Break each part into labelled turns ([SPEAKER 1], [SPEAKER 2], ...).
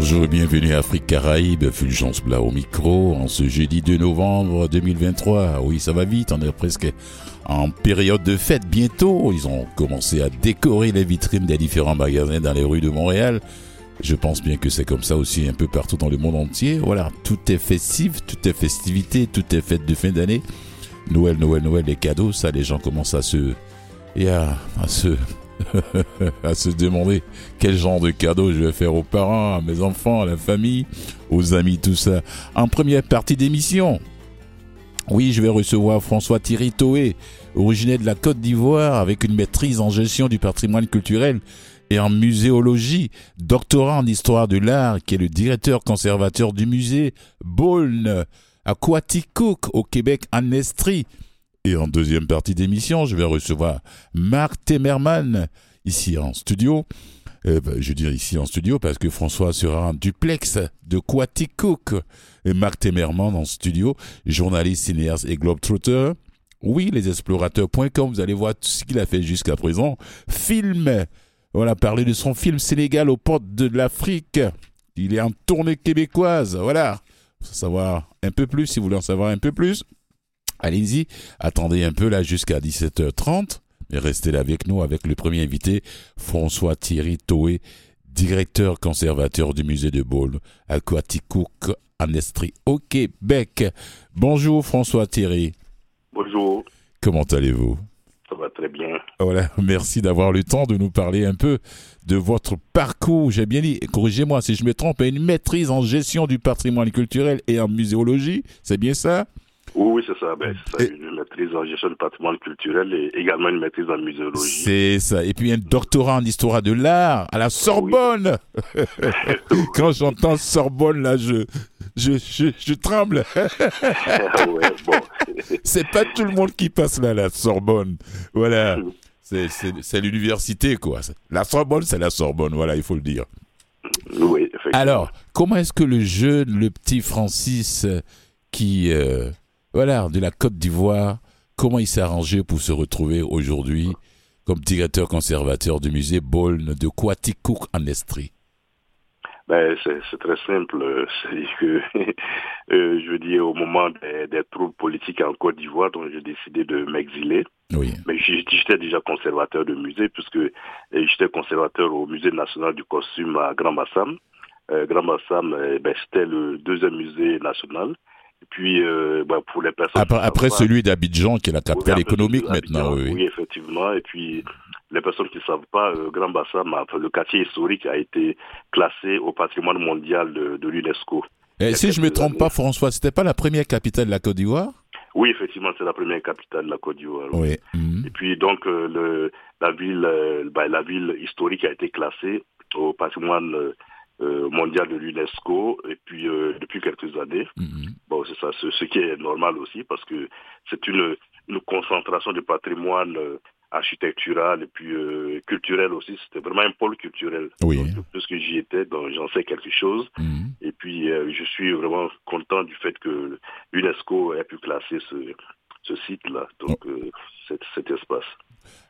[SPEAKER 1] Bonjour et bienvenue à Afrique Caraïbe, Fulgence Blas au micro, en ce jeudi 2 novembre 2023. Oui, ça va vite, on est presque en période de fête bientôt. Ils ont commencé à décorer les vitrines des différents magasins dans les rues de Montréal. Je pense bien que c'est comme ça aussi un peu partout dans le monde entier. Voilà, tout est festif, tout est festivité, tout est fête de fin d'année. Noël, Noël, Noël, les cadeaux, ça, les gens commencent à se, et à, à se, à se demander quel genre de cadeau je vais faire aux parents, à mes enfants, à la famille, aux amis, tout ça. En première partie d'émission, oui, je vais recevoir François Thierry Toé, originaire de la Côte d'Ivoire, avec une maîtrise en gestion du patrimoine culturel et en muséologie, doctorat en histoire de l'art, qui est le directeur conservateur du musée Beaune à Quaticook, au Québec, en Estrie. Et en deuxième partie d'émission, je vais recevoir Marc Temerman, ici en studio. Euh, ben, je dis ici en studio parce que François sera en duplex de Quaticook. Et Marc Temerman en studio, journaliste, cinéaste et globetrotter. Oui, lesexplorateurs.com, vous allez voir tout ce qu'il a fait jusqu'à présent. Film voilà, parler de son film Sénégal aux portes de l'Afrique. Il est en tournée québécoise. Voilà. Savoir un peu plus, si vous voulez en savoir un peu plus. Allez-y, attendez un peu là jusqu'à 17h30. Et restez là avec nous avec le premier invité, François Thierry Toé, directeur conservateur du musée de Bôle à Quaticook, en Estrie, au Québec. Bonjour François Thierry.
[SPEAKER 2] Bonjour.
[SPEAKER 1] Comment allez-vous?
[SPEAKER 2] Ça va très bien.
[SPEAKER 1] Voilà, merci d'avoir le temps de nous parler un peu de votre parcours. J'ai bien dit, corrigez-moi si je me trompe, une maîtrise en gestion du patrimoine culturel et en muséologie, c'est bien ça?
[SPEAKER 2] Oui, oui, c'est ça. Ben, ça, une maîtrise en gestion du patrimoine culturel et également une maîtrise en muséologie.
[SPEAKER 1] C'est ça. Et puis un doctorat en histoire de l'art à la Sorbonne. Quand j'entends Sorbonne, là, je, je, je, je tremble.
[SPEAKER 2] ouais, bon.
[SPEAKER 1] c'est pas tout le monde qui passe là, la Sorbonne. Voilà. C'est l'université, quoi. La Sorbonne, c'est la Sorbonne, voilà, il faut le dire.
[SPEAKER 2] Oui, effectivement.
[SPEAKER 1] Alors, comment est-ce que le jeune, le petit Francis, euh, qui, euh, voilà, de la Côte d'Ivoire, comment il s'est arrangé pour se retrouver aujourd'hui comme directeur conservateur du musée Bolne de Quaticook en Estrie?
[SPEAKER 2] Ben, c'est très simple. C'est que, euh, je veux dire, au moment des, des troubles politiques en Côte d'Ivoire, donc j'ai décidé de m'exiler.
[SPEAKER 1] Oui,
[SPEAKER 2] Mais j'étais déjà conservateur de musée, puisque euh, j'étais conservateur au Musée national du costume à Grand Bassam. Euh, Grand Bassam, ben, c'était le deuxième musée national. Puis, euh, ben, pour les personnes...
[SPEAKER 1] après, celui d'Abidjan, qui est la capitale
[SPEAKER 2] Oui,
[SPEAKER 1] économique maintenant, oui.
[SPEAKER 2] Oui, effectivement. Et puis, les personnes qui ne savent pas, euh, Grand Bassam, enfin, le quartier historique a été classé au patrimoine mondial de, de l'UNESCO.
[SPEAKER 1] Et
[SPEAKER 2] a
[SPEAKER 1] si je me
[SPEAKER 2] quelques
[SPEAKER 1] trompe
[SPEAKER 2] années.
[SPEAKER 1] pas, François, c'était pas la première capitale de la Côte d'Ivoire?
[SPEAKER 2] Oui, effectivement, c'est la première capitale de la Côte d'Ivoire.
[SPEAKER 1] Oui. mhm.
[SPEAKER 2] Et puis, donc, euh, le, la, ville, ben, la ville historique a été classée au patrimoine euh, mondial de l'UNESCO et puis euh, depuis quelques années.
[SPEAKER 1] Mhm.
[SPEAKER 2] Bon, c'est ça, ce, ce qui est normal aussi parce que c'est une, une concentration de patrimoine euh, architectural et puis euh, culturel aussi. C'était vraiment un pôle culturel.
[SPEAKER 1] Oui.
[SPEAKER 2] Donc, puisque j'y étais, donc j'en sais quelque chose.
[SPEAKER 1] Mhm.
[SPEAKER 2] Et puis, je suis vraiment content du fait que l'UNESCO ait pu classer ce, ce site-là, donc euh, cet, cet espace.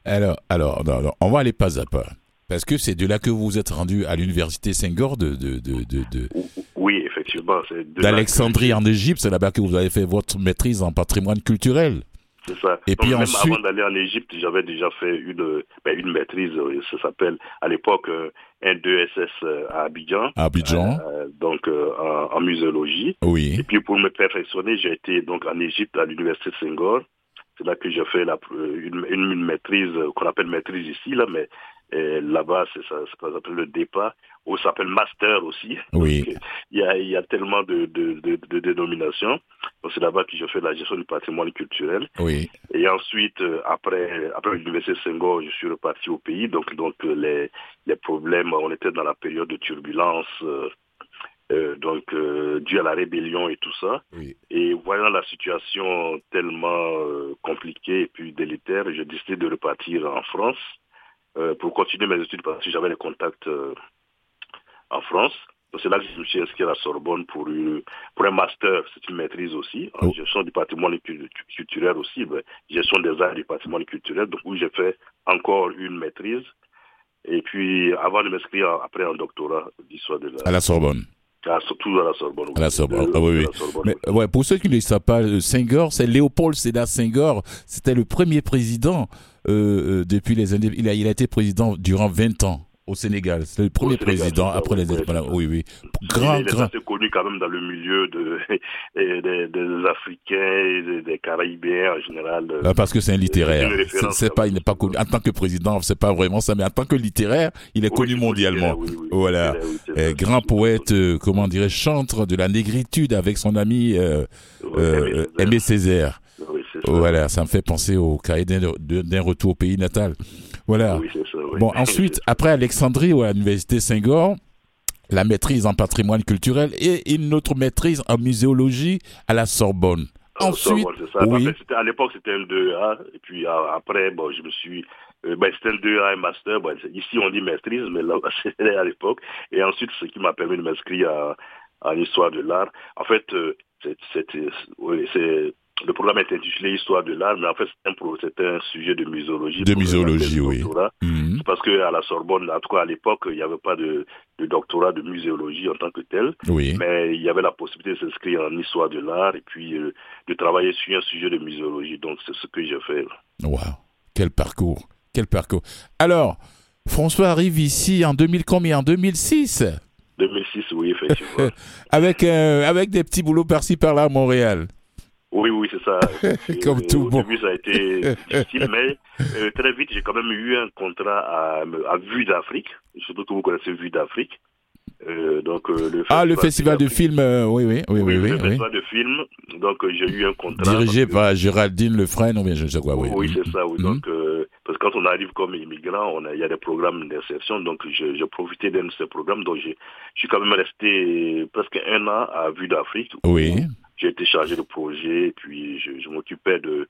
[SPEAKER 1] Alors, alors, on va aller pas à pas. Parce que c'est de là que vous vous êtes rendu à l'université Senghor de, de, de, de,
[SPEAKER 2] Oui, effectivement.
[SPEAKER 1] d'Alexandrie en Égypte. C'est là-bas que vous avez fait votre maîtrise en patrimoine culturel.
[SPEAKER 2] C'est ça.
[SPEAKER 1] Et
[SPEAKER 2] Donc,
[SPEAKER 1] puis
[SPEAKER 2] même
[SPEAKER 1] ensuite-
[SPEAKER 2] avant d'aller en Égypte, j'avais déjà fait une, ben, une maîtrise, euh, ça s'appelle à l'époque euh, un 2SS euh, à Abidjan.
[SPEAKER 1] À Abidjan.
[SPEAKER 2] Euh, donc euh, en, en muséologie.
[SPEAKER 1] Oui.
[SPEAKER 2] Et puis pour me perfectionner, j'ai été donc en Égypte à l'université Senghor. C'est là que j'ai fait la, une, une, une maîtrise euh, qu'on appelle maîtrise ici, là, mais euh, là-bas, c'est ça, c'est ça s'appelle le DEPA, ou ça s'appelle master aussi.
[SPEAKER 1] Oui.
[SPEAKER 2] Il, y a, il y a tellement de, de, de, de dénominations. Donc c'est là-bas que j'ai fait la gestion du patrimoine culturel.
[SPEAKER 1] Oui.
[SPEAKER 2] Et ensuite, euh, après, après l'université de Senghor, je suis reparti au pays. Donc, donc euh, les, les problèmes, on était dans la période de turbulence, euh, euh, donc euh, dû à la rébellion et tout ça.
[SPEAKER 1] Oui.
[SPEAKER 2] Et voyant la situation tellement euh, compliquée et puis délétère, j'ai décidé de repartir en France euh, pour continuer mes études parce que j'avais des contacts euh, en France. Donc c'est là que je me suis inscrit à la Sorbonne pour, une, pour un master, c'est une maîtrise aussi, en
[SPEAKER 1] Oh.
[SPEAKER 2] gestion du patrimoine cu- culturel aussi, ben, gestion des arts du patrimoine culturel, donc où j'ai fait encore une maîtrise. Et puis, avant de m'inscrire après un doctorat d'histoire de l'art.
[SPEAKER 1] À la Sorbonne.
[SPEAKER 2] Surtout à la Sorbonne.
[SPEAKER 1] À la Sorbonne, ah, oui, oui. Mais, ouais, pour ceux qui ne savent pas, euh, Senghor, c'est Léopold Sédar Senghor. C'était le premier président euh, depuis les années. Il a, il a été président durant 20 ans au Sénégal. C'est le premier président après les indépendances. Oui, oui.
[SPEAKER 2] Grand, il est assez connu quand même dans le milieu de, des, Africains et des, Caraïbéens en général.
[SPEAKER 1] Ah, parce que c'est un littéraire. C'est pas, il n'est pas connu en tant que président, c'est pas vraiment ça, mais en tant que littéraire, il est connu mondialement. voilà. grand poète, euh, comment dirais chantre de la négritude avec son ami euh, euh, Aimé Césaire. Voilà, ça me fait penser au cahier d'un retour au pays natal. Voilà. Bon, ensuite, après Alexandrie ou à l'université Saint-Gor, la maîtrise en patrimoine culturel et une autre maîtrise en muséologie à la Sorbonne. Ensuite,
[SPEAKER 2] oui. à l'époque, c'était un 2A. Et puis après, bon, je me suis. Euh, ben, c'était un 2A et master. ici, on dit maîtrise, mais là, c'était à l'époque. Et ensuite, ce qui m'a permis de m'inscrire en histoire de l'art. En fait, euh, c'était. c'est le programme est intitulé Histoire de l'art, mais en fait, c'est un, un, sujet de muséologie.
[SPEAKER 1] De muséologie, oui.
[SPEAKER 2] Mhm. Parce qu'à la Sorbonne, en tout cas à l'époque, il n'y avait pas de, de, doctorat de muséologie en tant que tel.
[SPEAKER 1] Oui.
[SPEAKER 2] Mais il y avait la possibilité de s'inscrire en Histoire de l'art et puis euh, de travailler sur un sujet de muséologie. Donc, c'est ce que j'ai fait.
[SPEAKER 1] Waouh Quel parcours Quel parcours Alors, François arrive ici en 2000 combien? En 2006
[SPEAKER 2] 2006, oui, effectivement.
[SPEAKER 1] avec, euh, avec des petits boulots par-ci par-là à Montréal.
[SPEAKER 2] Oui, oui, c'est ça.
[SPEAKER 1] Comme tout
[SPEAKER 2] Au début, ça a été difficile, mais euh, très vite, j'ai quand même eu un contrat à, à Vue d'Afrique. Surtout que vous connaissez Vue d'Afrique.
[SPEAKER 1] Euh, donc, euh, le ah, le festival de films, oui, oui, oui, oui, oui.
[SPEAKER 2] Le festival de films, donc j'ai eu un contrat.
[SPEAKER 1] Dirigé par Géraldine Lefresne, ou bien je ne sais quoi,
[SPEAKER 2] oui. Oui, c'est ça, oui. Mhm. Donc, parce que quand on arrive comme immigrant, il y a des programmes d'insertion, donc j'ai profité d'un de ces programmes, donc je suis quand même resté presque un an à Vue d'Afrique.
[SPEAKER 1] Oui
[SPEAKER 2] j'ai été chargé de projet, puis je, m'occupais de,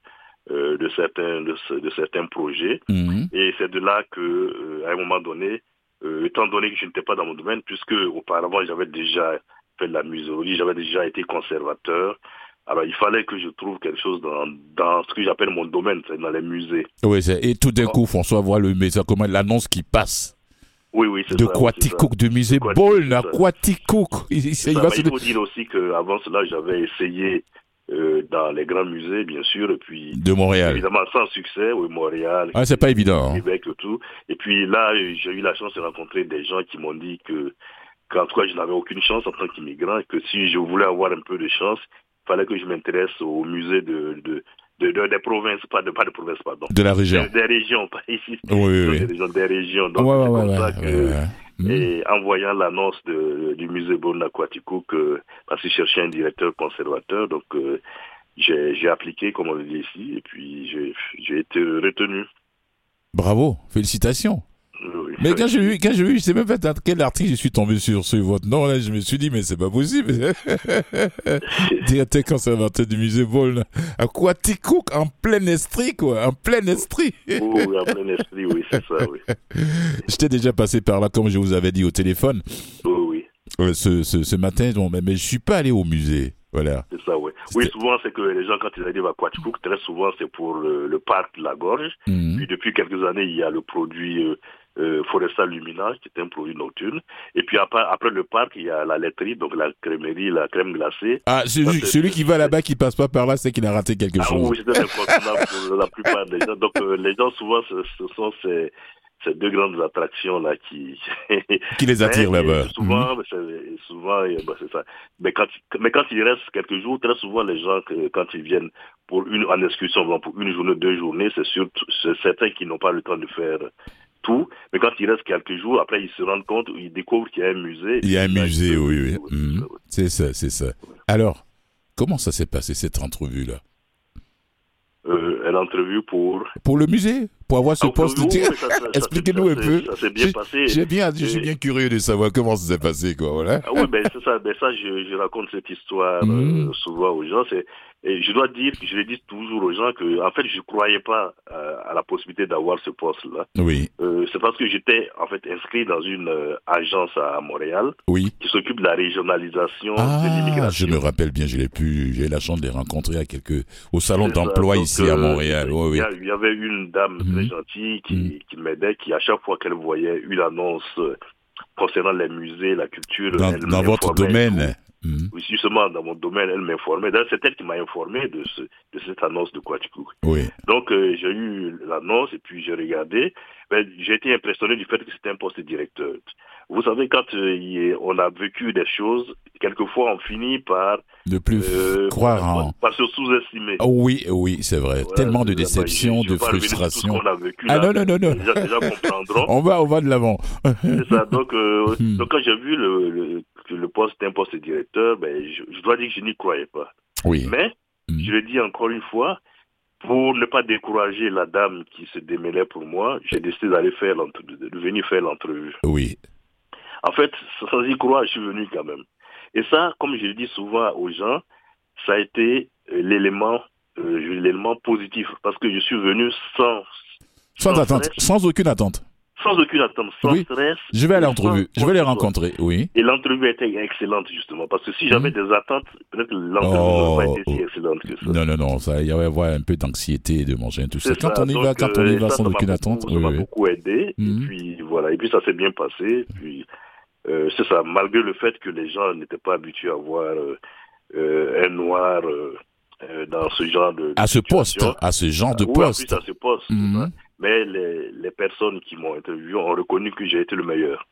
[SPEAKER 2] euh, de, certains, de, certains projets.
[SPEAKER 1] Mhm.
[SPEAKER 2] Et c'est de là que, euh, à un moment donné, euh, étant donné que je n'étais pas dans mon domaine, puisque auparavant j'avais déjà fait de la muséologie, j'avais déjà été conservateur, alors il fallait que je trouve quelque chose dans, dans ce que j'appelle mon domaine, c'est dans les musées.
[SPEAKER 1] Oui, et tout d'un coup, François voit le comment l'annonce qui passe
[SPEAKER 2] oui, oui,
[SPEAKER 1] c'est de Quaticook, de musée Bolne à Quaticook.
[SPEAKER 2] Il, il, faut dire aussi qu'avant cela, j'avais essayé euh, dans les grands musées, bien sûr, et puis...
[SPEAKER 1] De Montréal.
[SPEAKER 2] Évidemment, sans succès, oui, Montréal.
[SPEAKER 1] Ah, c'est pas évident. Hein.
[SPEAKER 2] Québec et tout. Et puis là, j'ai eu la chance de rencontrer des gens qui m'ont dit que, qu'en tout cas, je n'avais aucune chance en tant qu'immigrant, et que si je voulais avoir un peu de chance, il fallait que je m'intéresse au musée de, de, de, de, des provinces, pas de, pas de provinces, pardon.
[SPEAKER 1] De la région.
[SPEAKER 2] Des, régions, pas ici.
[SPEAKER 1] Oui, oui,
[SPEAKER 2] oui. Des, régions. Donc,
[SPEAKER 1] ouais,
[SPEAKER 2] c'est
[SPEAKER 1] ouais,
[SPEAKER 2] comme ça
[SPEAKER 1] que,
[SPEAKER 2] et en voyant l'annonce du musée Bon Aquatico, que, parce que je cherchais un directeur conservateur, donc, euh, j'ai appliqué, comme on le dit ici, et puis j'ai été retenu.
[SPEAKER 1] Bravo, félicitations. Mais quand j'ai vu, quand j'ai vu, je sais même pas dans quel article je suis tombé sur, sur votre nom, là, je me suis dit, mais c'est pas possible. Directeur conservateur du musée Vol, à Quaticook, en plein esprit, quoi, en plein esprit.
[SPEAKER 2] oui, en plein esprit, oui, c'est ça, oui.
[SPEAKER 1] J'étais déjà passé par là, comme je vous avais dit au téléphone.
[SPEAKER 2] Oui, oui.
[SPEAKER 1] Euh, ce, ce, ce, matin, bon, mais, mais je suis pas allé au musée. Voilà.
[SPEAKER 2] C'est ça, oui. Oui, souvent, c'est que les gens, quand ils arrivent à Quaticook, très souvent, c'est pour le, parc de la Gorge.
[SPEAKER 1] Mhm.
[SPEAKER 2] Puis, depuis quelques années, il y a le produit euh, euh, Forestal Lumina, qui est un produit nocturne. Et puis après, après le parc, il y a la laiterie, donc la crèmerie, la crème glacée.
[SPEAKER 1] Ah, celui, celui qui va là-bas, qui passe pas par là, c'est qu'il a raté quelque
[SPEAKER 2] ah,
[SPEAKER 1] chose.
[SPEAKER 2] Oui, c'est pour la plupart des gens. Donc euh, les gens, souvent, ce, ce sont ces, ces deux grandes attractions là qui
[SPEAKER 1] qui les attirent là-bas.
[SPEAKER 2] Souvent, mmh. souvent, bah, c'est ça. Mais quand mais quand il reste quelques jours, très souvent les gens quand ils viennent pour une en excursion, pour une journée, deux journées, c'est certains qui n'ont pas le temps de faire tout. Mais quand il reste quelques jours, après, ils se rendent compte, ils découvrent qu'il y a un musée.
[SPEAKER 1] Il y a un musée, oui, oui. Mhm. C'est ça, c'est ça. Alors, comment ça s'est passé, cette entrevue-là?
[SPEAKER 2] Euh, Une pour...
[SPEAKER 1] Pour le musée? Pour avoir ce
[SPEAKER 2] ah,
[SPEAKER 1] poste
[SPEAKER 2] de...
[SPEAKER 1] Expliquez-nous un peu.
[SPEAKER 2] Ça s'est bien passé.
[SPEAKER 1] J'ai bien, je suis bien curieux de savoir comment ça s'est passé, quoi, voilà.
[SPEAKER 2] Ah oui, ben c'est ça, ben ça je, je, raconte cette histoire euh, souvent aux gens. C'est et je dois dire, je le dis toujours aux gens que, en fait, je ne croyais pas euh, à la possibilité d'avoir ce poste-là.
[SPEAKER 1] Oui.
[SPEAKER 2] Euh, c'est parce que j'étais, en fait, inscrit dans une euh, agence à Montréal.
[SPEAKER 1] Oui.
[SPEAKER 2] Qui s'occupe de la régionalisation
[SPEAKER 1] ah,
[SPEAKER 2] de l'immigration.
[SPEAKER 1] Je me rappelle bien, je l'ai pu, j'ai eu la chance de les rencontrer à quelques, au salon d'emploi ici à Montréal.
[SPEAKER 2] Il y, avait une dame, très gentille, qui, qui m'aidait, qui à chaque fois qu'elle voyait une annonce euh, concernant les musées, la culture,
[SPEAKER 1] Dans,
[SPEAKER 2] elle
[SPEAKER 1] dans votre domaine. Mhm.
[SPEAKER 2] Oui, justement, dans mon domaine, elle m'informait. C'est elle qui m'a informé de, ce, de cette annonce de Quatico.
[SPEAKER 1] Oui.
[SPEAKER 2] Donc, euh, j'ai eu l'annonce et puis j'ai regardé. Ben, j'ai été impressionné du fait que c'était un poste de directeur. Vous savez, quand euh, on a vécu des choses, quelquefois on finit par,
[SPEAKER 1] Ne plus
[SPEAKER 2] euh,
[SPEAKER 1] croire en.
[SPEAKER 2] par se sous-estimer.
[SPEAKER 1] Oh oui, oui, c'est vrai. Tellement de déceptions, de
[SPEAKER 2] qu'on a vécu,
[SPEAKER 1] Ah
[SPEAKER 2] là.
[SPEAKER 1] non, non, non, non.
[SPEAKER 2] Déjà, déjà comprendront.
[SPEAKER 1] On va, on va de l'avant.
[SPEAKER 2] C'est ça. Donc, euh,
[SPEAKER 1] Hmm.
[SPEAKER 2] donc quand j'ai vu le, le, que le poste était un poste de directeur, ben, je, je dois dire que je n'y croyais pas.
[SPEAKER 1] Oui.
[SPEAKER 2] Mais,
[SPEAKER 1] Hmm.
[SPEAKER 2] je le dis encore une fois, pour ne pas décourager la dame qui se démêlait pour moi, j'ai décidé d'aller faire de venir faire l'entrevue.
[SPEAKER 1] Oui.
[SPEAKER 2] En fait, sans y croire, je suis venu quand même. Et ça, comme je le dis souvent aux gens, ça a été euh, l'élément euh, l'élément positif parce que je suis venu sans
[SPEAKER 1] Sans
[SPEAKER 2] sans
[SPEAKER 1] attente,
[SPEAKER 2] stress,
[SPEAKER 1] sans aucune attente.
[SPEAKER 2] Sans aucune attente, sans
[SPEAKER 1] Oui.
[SPEAKER 2] stress.
[SPEAKER 1] Je vais à l'entrevue. Je vais les rencontrer. Oui.
[SPEAKER 2] Et l'entrevue était excellente justement parce que si j'avais des attentes, peut-être l'entrevue
[SPEAKER 1] Oh,
[SPEAKER 2] n'aurait pas été si
[SPEAKER 1] oh.
[SPEAKER 2] excellente que ça.
[SPEAKER 1] Non, non, non. Ça, il y avait avoir un peu d'anxiété de manger tout ça. Quand
[SPEAKER 2] ça.
[SPEAKER 1] on y
[SPEAKER 2] Donc,
[SPEAKER 1] va, quand on
[SPEAKER 2] euh,
[SPEAKER 1] y va
[SPEAKER 2] ça,
[SPEAKER 1] sans
[SPEAKER 2] ça
[SPEAKER 1] aucune
[SPEAKER 2] beaucoup-
[SPEAKER 1] attente.
[SPEAKER 2] Ça
[SPEAKER 1] Oui,
[SPEAKER 2] m'a
[SPEAKER 1] oui.
[SPEAKER 2] beaucoup aidé. Et puis voilà. Et puis ça s'est bien passé. Puis euh, c'est ça. Malgré le fait que les gens n'étaient pas habitués à voir euh, euh, un noir euh, euh, dans ce genre de.
[SPEAKER 1] À ce poste, à ce genre de
[SPEAKER 2] Oui,
[SPEAKER 1] poste.
[SPEAKER 2] plus, à ce poste. ça. Mais les, les personnes qui m'ont interviewé ont reconnu que j'ai été le meilleur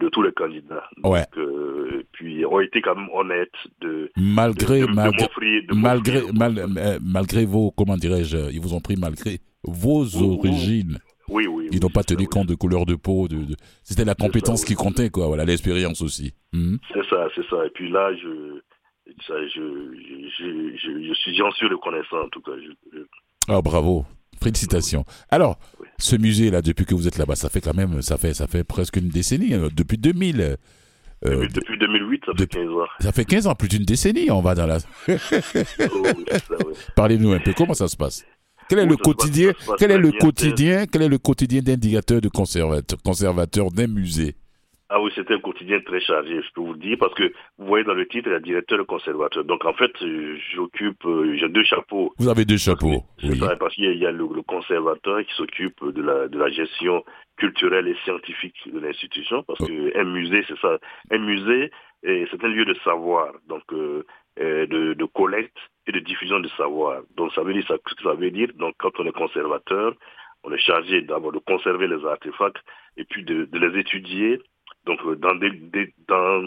[SPEAKER 2] de tous les candidats. Donc,
[SPEAKER 1] Ouais.
[SPEAKER 2] euh, puis ont été quand même honnêtes de,
[SPEAKER 1] Malgré,
[SPEAKER 2] de, de,
[SPEAKER 1] malgré,
[SPEAKER 2] de
[SPEAKER 1] malgré, mal- euh, malgré vos, comment dirais-je, ils vous ont pris malgré vos
[SPEAKER 2] oui.
[SPEAKER 1] origines.
[SPEAKER 2] Oui, oui.
[SPEAKER 1] Ils
[SPEAKER 2] oui,
[SPEAKER 1] n'ont pas tenu compte de couleur de peau. De, de- C'était la compétence qui comptait, quoi. Voilà, l'expérience aussi. Mhm.
[SPEAKER 2] C'est ça, c'est ça. Et puis là, je, ça, je, je, je, je, suis, j'en suis reconnaissant en tout cas.
[SPEAKER 1] Ah, bravo. Félicitations. Alors,
[SPEAKER 2] Oui.
[SPEAKER 1] ce musée-là, depuis que vous êtes là-bas, ça fait quand même, ça fait, ça fait presque une décennie, euh, depuis 2000. euh,
[SPEAKER 2] depuis, depuis 2008, ça fait
[SPEAKER 1] depuis-
[SPEAKER 2] 15 ans.
[SPEAKER 1] ça fait 15 ans, plus d'une décennie, on va dans la...
[SPEAKER 2] Oh, oui.
[SPEAKER 1] Parlez-nous un peu, comment ça se passe? Quel est
[SPEAKER 2] Oui,
[SPEAKER 1] le
[SPEAKER 2] passe-
[SPEAKER 1] quotidien, quel est le quotidien, quel est le quotidien d'un directeur de conservateur, conservateur d'un musée
[SPEAKER 2] Ah oui, c'était un quotidien très chargé, je peux vous le dire, parce que vous voyez dans le titre, il y a directeur de conservateur. Donc en fait, euh, j'occupe, euh, j'ai deux chapeaux.
[SPEAKER 1] Vous avez deux chapeaux,
[SPEAKER 2] C'est
[SPEAKER 1] oui.
[SPEAKER 2] ça, parce qu'il y a, le, le conservateur qui s'occupe de la, de la gestion culturelle et scientifique de l'institution, parce
[SPEAKER 1] Oh.
[SPEAKER 2] que un musée, c'est ça. Un musée, c'est un lieu de savoir, donc euh, de, de collecte et de diffusion de savoir. Donc ça veut dire ça, ça veut dire. Donc quand on est conservateur, on est chargé d'abord de conserver les artefacts et puis de, de les étudier, donc euh, dans des, des- dans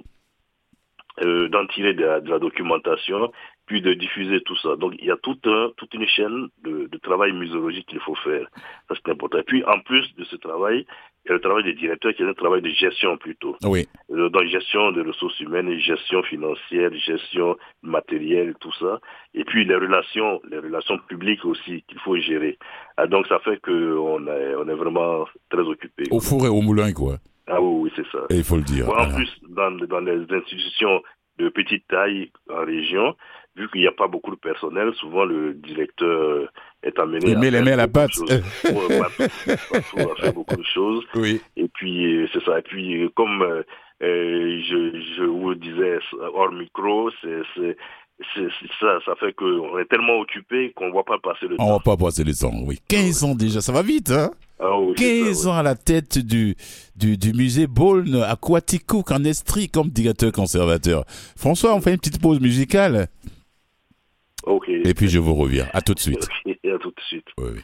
[SPEAKER 2] euh, d'en tirer de la, de la documentation, puis de diffuser tout ça. Donc il y a tout un, toute une chaîne de, de travail muséologique qu'il faut faire. Ça c'est important. Et puis en plus de ce travail, il y a le travail des directeurs qui est un travail de gestion plutôt.
[SPEAKER 1] Oui,
[SPEAKER 2] Euh, Dans gestion des ressources humaines, gestion financière, gestion matérielle, tout ça. Et puis les relations, les relations publiques aussi qu'il faut gérer. Ah, donc ça fait qu'on est, on est vraiment très occupé.
[SPEAKER 1] au four et au moulin, quoi.
[SPEAKER 2] Ah oui, oui, c'est ça.
[SPEAKER 1] Et il faut le dire.
[SPEAKER 2] En
[SPEAKER 1] Voilà.
[SPEAKER 2] plus, dans, dans les institutions de petite taille en région, vu qu'il n'y a pas beaucoup de personnel, souvent le directeur est amené
[SPEAKER 1] Il met les
[SPEAKER 2] faire
[SPEAKER 1] mains à la
[SPEAKER 2] à faire beaucoup de choses.
[SPEAKER 1] Oui,
[SPEAKER 2] Et puis, euh, c'est ça. Et puis, euh, comme euh, je, je vous le disais hors micro, c'est ça. Ça fait qu'on est tellement occupé qu'on ne voit pas passer le
[SPEAKER 1] on
[SPEAKER 2] temps.
[SPEAKER 1] va pas passer le temps. Oui, 15 ans déjà, ça va vite, hein?
[SPEAKER 2] Ah oui, c'est ça,
[SPEAKER 1] 15
[SPEAKER 2] oui.
[SPEAKER 1] ans à la tête du, du, du musée Beaune à Quaticook en Estrie comme directeur conservateur. François, on fait une petite pause musicale?
[SPEAKER 2] Ok.
[SPEAKER 1] et puis je vous reviens. À tout de suite.
[SPEAKER 2] À tout de suite.
[SPEAKER 1] Oui, oui.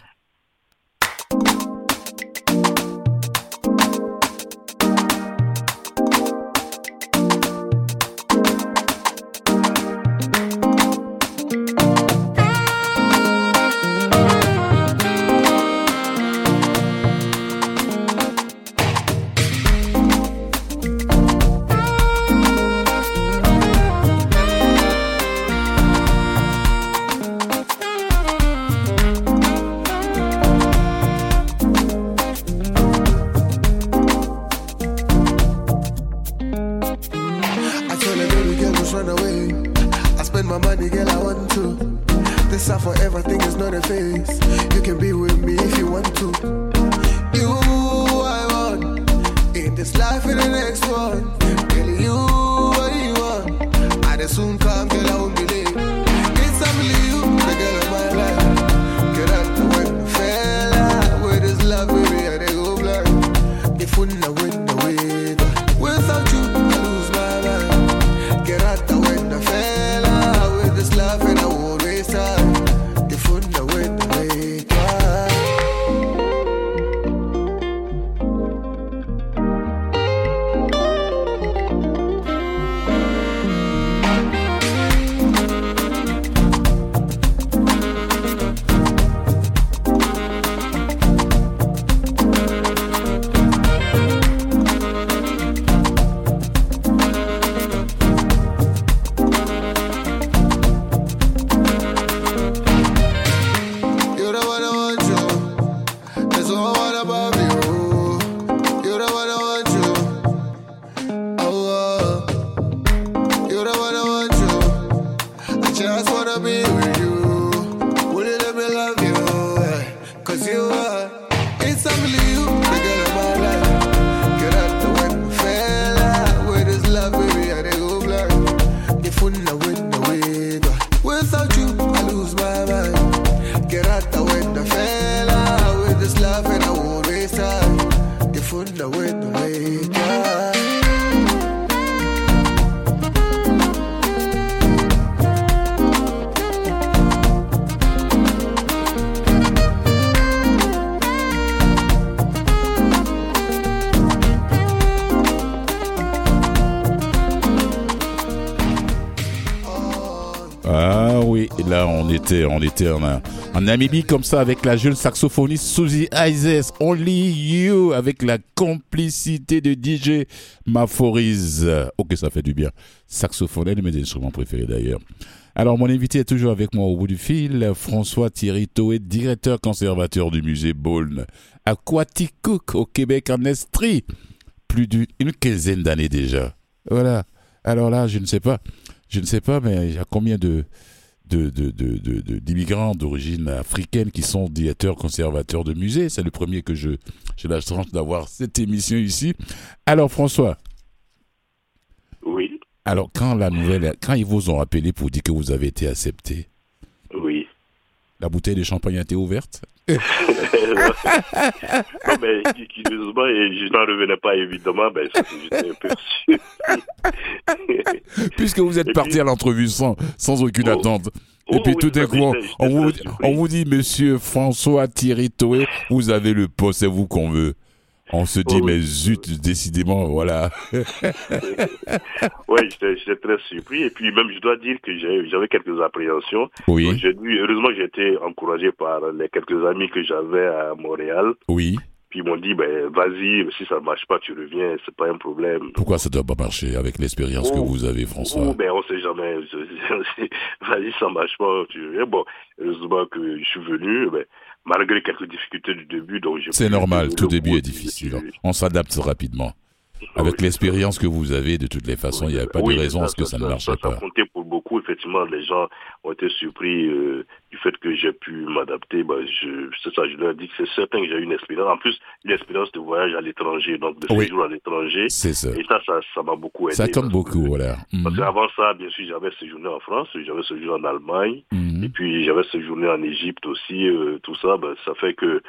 [SPEAKER 1] Était, on était en, en Namibie comme ça avec la jeune saxophoniste Suzy Ises, Only You, avec la complicité de DJ Maphorize. Ok, ça fait du bien. Saxophone, un de mes instruments préférés d'ailleurs. Alors mon invité est toujours avec moi au bout du fil, François Thierry Toé, directeur conservateur du musée Beaune à Quaticook au Québec en Estrie. Plus d'une quinzaine d'années déjà. Voilà. Alors là, je ne sais pas je ne sais pas, mais il y a combien de d'immigrants d'origine africaine qui sont directeurs conservateurs de musées. C'est le premier que je j'ai la chance d'avoir cette émission ici. Alors François.
[SPEAKER 2] Oui.
[SPEAKER 1] Alors quand la nouvelle, quand ils vous ont appelé pour dire que vous avez été accepté. La bouteille de champagne a été ouverte
[SPEAKER 2] non, mais curieusement, et je n'en revenais pas évidemment, ben, j'étais.
[SPEAKER 1] Puisque vous êtes parti à l'entrevue sans, sans aucune oh. attente. Et oh puis tout d'un coup, on, vous, on vous dit, monsieur François Thierry Toé, vous avez le poste, c'est vous qu'on veut. On se dit, oh, mais zut, décidément, voilà.
[SPEAKER 2] oui, j'étais très surpris. Et puis même, je dois dire que j'avais quelques appréhensions.
[SPEAKER 1] Oui.
[SPEAKER 2] heureusement, j'ai été encouragé par les quelques amis que j'avais à Montréal.
[SPEAKER 1] Oui.
[SPEAKER 2] Puis ils m'ont dit, ben, vas-y, si ça ne marche pas, tu reviens, c'est pas un problème.
[SPEAKER 1] Pourquoi ça ne doit pas marcher avec l'expérience que oh. vous avez, François?
[SPEAKER 2] oh, ben, On ne sait jamais. vas-y, ça ne marche pas, tu reviens. Bon, heureusement que je suis venu. Ben, malgré quelques difficultés du début. Donc
[SPEAKER 1] c'est normal, tout début est difficile. On s'adapte rapidement. Avec l'expérience que vous avez, de toutes les façons, il n'y a pas de raison à ce que ça, ne marche pas.
[SPEAKER 2] Ça. Effectivement, les gens ont été surpris euh, du fait que j'ai pu m'adapter. Bah, c'est ça, je leur dis que c'est certain que j'ai une expérience. En plus, une expérience de voyage à l'étranger, donc de séjour à l'étranger.
[SPEAKER 1] C'est ça.
[SPEAKER 2] Et ça, ça m'a beaucoup aidé.
[SPEAKER 1] Ça compte beaucoup, voilà.
[SPEAKER 2] Parce mhm. qu'avant ça, bien sûr, j'avais séjourné en France, j'avais séjourné en Allemagne, mhm. et puis j'avais séjourné en Égypte aussi. Euh, tout ça, bah, ça fait que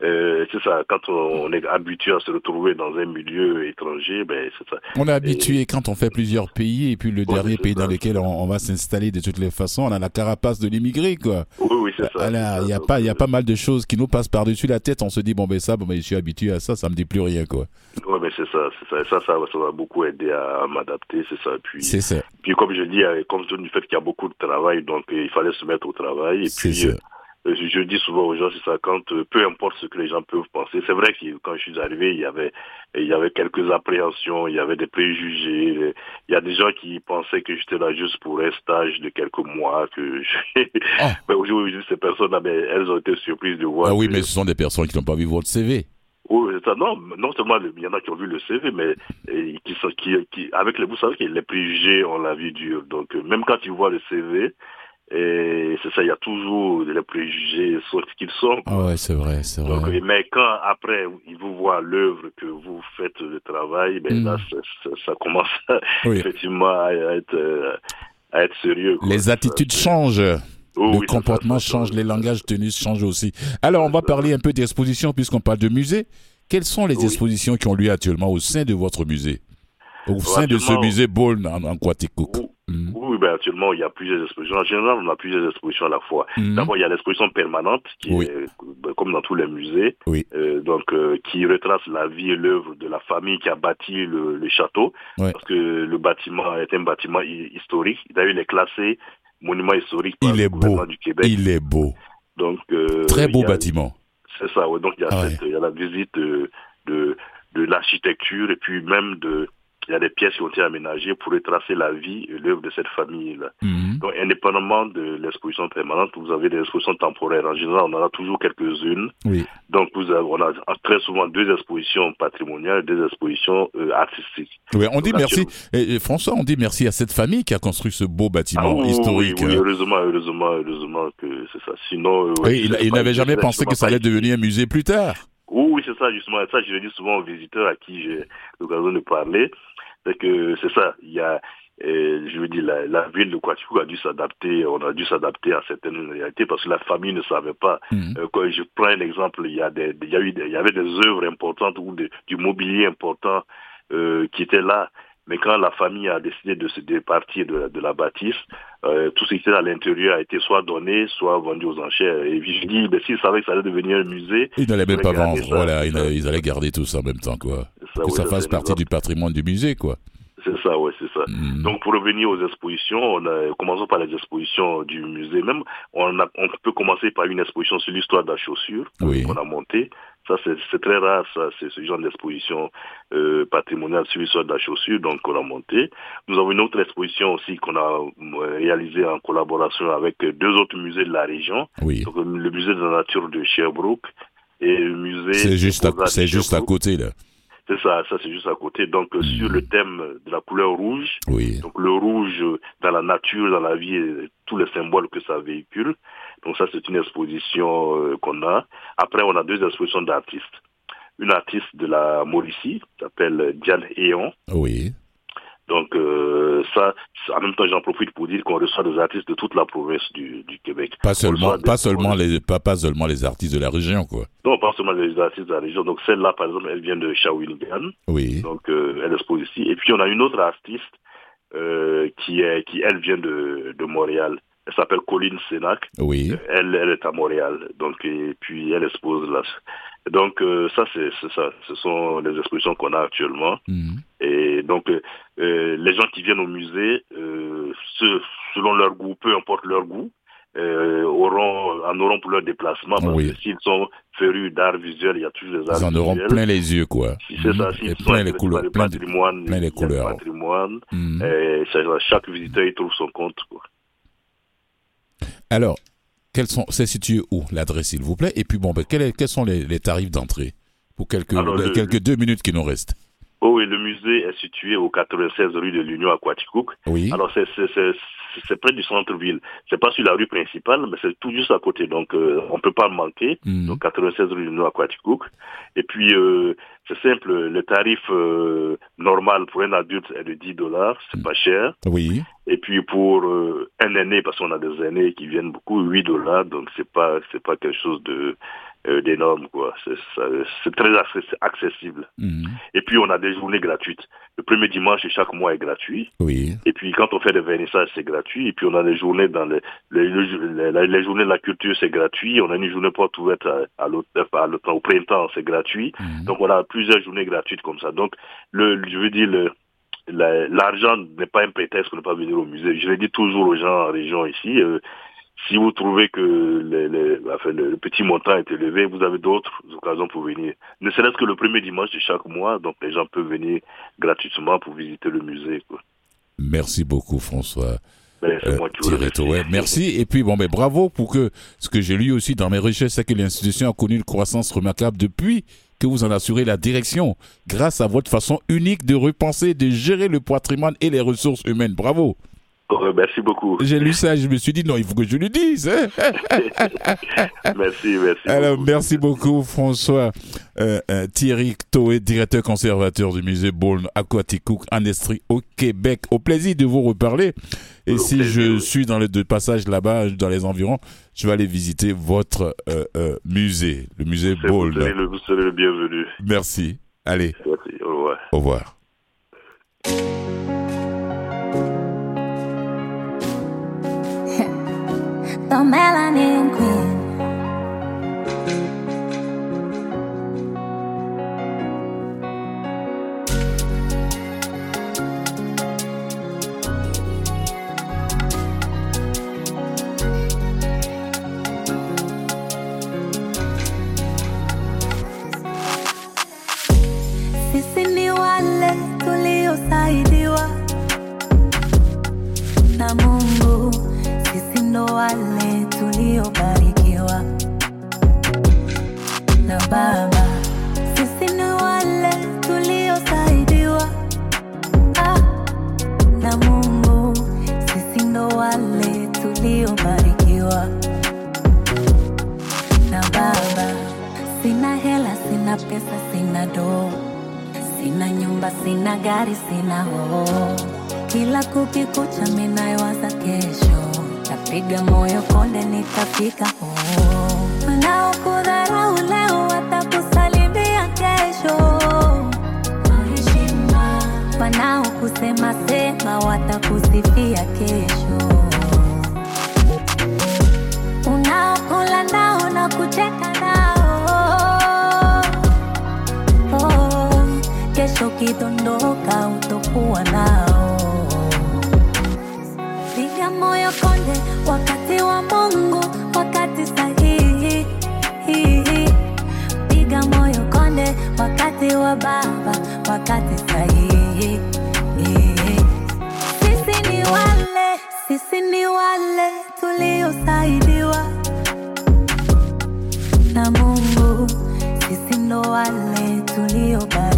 [SPEAKER 2] euh, c'est ça, quand on est habitué à se retrouver dans un milieu étranger, ben c'est ça.
[SPEAKER 1] On est habitué quand on fait plusieurs pays et puis le dernier pays dans lequel on, va s'installer de toutes les façons, on a la carapace de l'immigré quoi.
[SPEAKER 2] Oui, oui, c'est ça.
[SPEAKER 1] Il y a pas, il y a pas mal de choses qui nous passent par-dessus la tête. On se dit bon ben ça, bon ben je suis habitué à ça, ça me dit plus rien quoi.
[SPEAKER 2] Oui, mais c'est ça, c'est ça, ça, ça, ça va beaucoup aider à, m'adapter, c'est ça. Puis,
[SPEAKER 1] c'est ça.
[SPEAKER 2] Puis comme je dis, euh, compte tenu du fait qu'il y a beaucoup de travail, donc euh, il fallait se mettre au travail. Et puis, ça. Euh, je dis souvent aux gens, c'est ça, quand euh, peu importe ce que les gens peuvent penser. C'est vrai que quand je suis arrivé, il y avait, il y avait quelques appréhensions, il y avait des préjugés. Il y a des gens qui pensaient que j'étais là juste pour un stage de quelques mois, que je... Ah. mais aujourd'hui, ces personnes-là, elles ont été surprises de voir.
[SPEAKER 1] Ah oui, mais ce sont des personnes qui n'ont pas vu votre CV.
[SPEAKER 2] Oui, ça, non, non seulement il y en a qui ont vu le CV, mais qui qui, qui, avec les, vous savez que les préjugés ont la vie dure. Donc, euh, même quand ils voient le CV, et c'est ça, il y a toujours les préjugés sur ce qu'ils sont.
[SPEAKER 1] Ah ouais, c'est vrai, c'est vrai.
[SPEAKER 2] mais quand après ils vous voient l'œuvre que vous faites le travail, ben là mm. ça, commence effectivement à être euh, à être sérieux.
[SPEAKER 1] Les attitudes changent. le comportement change, les langages tenus changent aussi. Alors, on va parler un peu d'exposition puisqu'on parle de musée. Quelles sont les expositions qui ont lieu actuellement au sein de votre musée? Au sein de ce musée Ball en, en
[SPEAKER 2] Mm. Oui, ben, actuellement, il y a plusieurs expositions. En général, on a plusieurs expositions à la fois. Mm. D'abord, il y a l'exposition permanente, qui est ben, comme dans tous les musées, euh, donc euh, qui retrace la vie et l'œuvre de la famille qui a bâti le, château, parce que le bâtiment est un bâtiment historique. D'ailleurs, il est classé monument historique
[SPEAKER 1] par il le est beau. du Québec. Il est beau.
[SPEAKER 2] Donc, euh,
[SPEAKER 1] Très beau bâtiment.
[SPEAKER 2] C'est ça, oui. Donc, il y, a ah il y a la visite de, de, de l'architecture et puis même de il y a des pièces qui ont été aménagées pour retracer la vie et l'œuvre de cette famille-là. Mhm. Donc, indépendamment de l'exposition permanente, vous avez des expositions temporaires. En général, on en a toujours quelques-unes.
[SPEAKER 1] Oui.
[SPEAKER 2] Donc, vous avez, on a très souvent deux expositions patrimoniales, deux expositions euh, artistiques.
[SPEAKER 1] Oui, on dit merci. Et, François, on dit merci à cette famille qui a construit ce beau bâtiment ah historique.
[SPEAKER 2] Oui, heureusement, heureusement, heureusement que c'est ça. Sinon,
[SPEAKER 1] euh, il, il n'avait jamais pensé que ça allait devenir un musée plus tard.
[SPEAKER 2] Oui, c'est ça, justement. Ça, je le dis souvent aux visiteurs à qui j'ai l'occasion de parler c'est que c'est ça. Il y a, je veux dire, la, ville de Quatico a dû s'adapter, on a dû s'adapter à certaines réalités parce que la famille ne savait pas. Mhm. Euh, quand je prends un exemple, il y a des, il y, a eu il y avait des œuvres importantes ou du mobilier important euh, qui était là. Mais quand la famille a décidé de se départir de, de la bâtisse, euh, tout ce qui était à l'intérieur a été soit donné, soit vendu aux enchères. Et je dis, ben, s'ils savaient que ça allait devenir un musée...
[SPEAKER 1] Ils n'allaient même pas vendre, voilà, ils, allaient garder tout ça en même temps, quoi. Ça, que ça fasse partie du patrimoine du musée, quoi.
[SPEAKER 2] C'est ça, ouais, c'est ça.
[SPEAKER 1] Mhm.
[SPEAKER 2] Donc pour revenir aux expositions, on a, commençons par les expositions du musée même. On, a, on peut commencer par une exposition sur l'histoire de la chaussure
[SPEAKER 1] Oui.
[SPEAKER 2] qu'on a montée. Ça, c'est très rare, ça, c'est ce genre d'exposition euh, patrimoniale sur l'histoire de la chaussure, donc qu'on a monté. Nous avons une autre exposition aussi qu'on a euh, réalisée en collaboration avec deux autres musées de la région.
[SPEAKER 1] Oui.
[SPEAKER 2] Donc, le musée de la nature de Sherbrooke et le musée...
[SPEAKER 1] C'est juste, à, juste à côté, là.
[SPEAKER 2] C'est ça, ça c'est juste à côté. Donc euh, sur le thème de la couleur rouge,
[SPEAKER 1] Oui.
[SPEAKER 2] donc le rouge euh, dans la nature, dans la vie, et tous les symboles que ça véhicule. Donc ça c'est une exposition euh, qu'on a. Après on a deux expositions d'artistes. Une artiste de la Mauricie, qui s'appelle Diane Eon.
[SPEAKER 1] Oui.
[SPEAKER 2] Donc euh, ça, en même temps j'en profite pour dire qu'on reçoit des artistes de toute la province du, du Québec.
[SPEAKER 1] Pas seulement, pas seulement les, pas, pas seulement les artistes de la région, quoi.
[SPEAKER 2] Non, pas seulement les artistes de la région. Donc celle-là par exemple, elle vient de Shawinigan.
[SPEAKER 1] Oui.
[SPEAKER 2] Donc euh, elle expose ici. Et puis on a une autre artiste euh, qui est qui elle vient de, de Montréal. Elle s'appelle Colline Sénac.
[SPEAKER 1] Oui.
[SPEAKER 2] Elle elle est à Montréal. Donc et puis elle expose là. Donc euh, ça c'est ça. Ce sont les expositions qu'on a actuellement.
[SPEAKER 1] Mhm.
[SPEAKER 2] Et donc euh, euh, les gens qui viennent au musée, euh, ce- selon leur goût, peu importe leur goût. Auront en auront pour leur déplacement parce
[SPEAKER 1] Oui.
[SPEAKER 2] que s'ils sont férus d'art visuel il y a toujours des arts
[SPEAKER 1] Ils en auront
[SPEAKER 2] visuels.
[SPEAKER 1] plein les yeux, quoi.
[SPEAKER 2] Si c'est ça,
[SPEAKER 1] Mhm.
[SPEAKER 2] s'ils
[SPEAKER 1] Et
[SPEAKER 2] sont
[SPEAKER 1] plein les couleurs, plein de-
[SPEAKER 2] patrimoine,
[SPEAKER 1] plein les
[SPEAKER 2] il
[SPEAKER 1] couleurs.
[SPEAKER 2] patrimoine,
[SPEAKER 1] Mhm.
[SPEAKER 2] et chaque, visiteur y trouve son compte. Quoi.
[SPEAKER 1] Alors, quels sont, c'est situé où l'adresse, s'il vous plaît? Et puis bon, ben, quels, est- quels sont les, les tarifs d'entrée? Pour quelques,
[SPEAKER 2] Alors, le-
[SPEAKER 1] quelques deux minutes qui nous restent
[SPEAKER 2] Oh, et le musée est situé au 96 rue de l'Union à Quaticook.
[SPEAKER 1] Oui.
[SPEAKER 2] Alors, c'est, c'est, près du centre-ville. C'est pas sur la rue principale, mais c'est tout juste à côté. Donc, euh, on peut pas le manquer.
[SPEAKER 1] Mhm.
[SPEAKER 2] Donc, 96 rue de l'Union à Quaticook. Et puis, euh, c'est simple. Le tarif euh, normal pour un adulte est de 10 dollars. C'est pas cher.
[SPEAKER 1] Oui.
[SPEAKER 2] Et puis pour euh, un aîné, parce qu'on a des aînés qui viennent beaucoup, 8 dollars, donc c'est pas c'est pas quelque chose de euh, d'énorme quoi. C'est très access- accessible.
[SPEAKER 1] Mhm.
[SPEAKER 2] Et puis on a des journées gratuites. Le premier dimanche de chaque mois est gratuit.
[SPEAKER 1] Oui.
[SPEAKER 2] Et puis quand on fait des vernissages, c'est gratuit. Et puis on a des journées dans les les, les, les- les journées de la culture, c'est gratuit. On a une journée porte ouverte à, à l'automne- au printemps, c'est gratuit.
[SPEAKER 1] Mhm.
[SPEAKER 2] Donc on a plusieurs journées gratuites comme ça. Donc le, je veux dire le la- l'argent n'est pas un prétexte pour ne pas venir au musée. Je le dis toujours aux gens en région ici. euh, si vous trouvez que les- les- enfin, le, petit montant est élevé, vous avez d'autres occasions pour venir. Ne serait-ce que le premier dimanche de chaque mois, donc les gens peuvent venir gratuitement pour visiter le musée. Quoi.
[SPEAKER 1] Merci beaucoup, François.
[SPEAKER 2] Ben,
[SPEAKER 1] Euh,
[SPEAKER 2] moi qui.
[SPEAKER 1] Merci. Et puis, bon, ben, bravo pour que ce que j'ai lu aussi dans mes recherches, c'est que l'institution a connu une croissance remarquable depuis que vous en assurez la direction, grâce à votre façon unique de repenser, de gérer le patrimoine et les ressources humaines. Bravo.
[SPEAKER 2] Euh, merci beaucoup.
[SPEAKER 1] J'ai lu ça, je me suis dit, non, il faut que je le dise. hein.
[SPEAKER 2] merci, merci.
[SPEAKER 1] Alors,
[SPEAKER 2] beaucoup.
[SPEAKER 1] merci beaucoup, François euh, euh, Thierry Toé, directeur conservateur du musée Beaune Aquaticook en Estrie au Québec. Au plaisir de vous reparler. Et
[SPEAKER 2] Au
[SPEAKER 1] si
[SPEAKER 2] plaisir,
[SPEAKER 1] je
[SPEAKER 2] oui.
[SPEAKER 1] suis dans le de passage là-bas, dans les environs, je vais aller visiter votre euh, musée, le musée
[SPEAKER 2] C'est- Vous serez, le, vous serez le bienvenu.
[SPEAKER 1] Merci. Allez,
[SPEAKER 2] Merci. Au revoir.
[SPEAKER 1] au revoir.
[SPEAKER 3] The melanin queen. Sisi na Mungu, sisi ndo wale tuliobarikiwa na Baba, sisi ni wale tuliosaidiwa ah, na Mungu, sisi ndo wale tuliobarikiwa na Baba. Sina hela, sina pesa, sina doo Sina nyumba, sina gari, sina hoo. Kila kukikucha minayowaza kesho, tapiga moyo konde, nitafika. Wanaokudharau leo watakusalimia kesho. Heshima. Wanaokusema sema watakusifia kesho. Unaokula nao na kucheka nao Oh, kesho kesho kidondoka utokuwa nao. Moyo konde, wakati wa Mungu, wakati sahihi. Piga moyo konde, wakati wa Baba, wakati sahihi. Sisi ni wale, sisi ni wale tuliosaidiwa na Mungu, sisi ndo wale tuliobarikiwa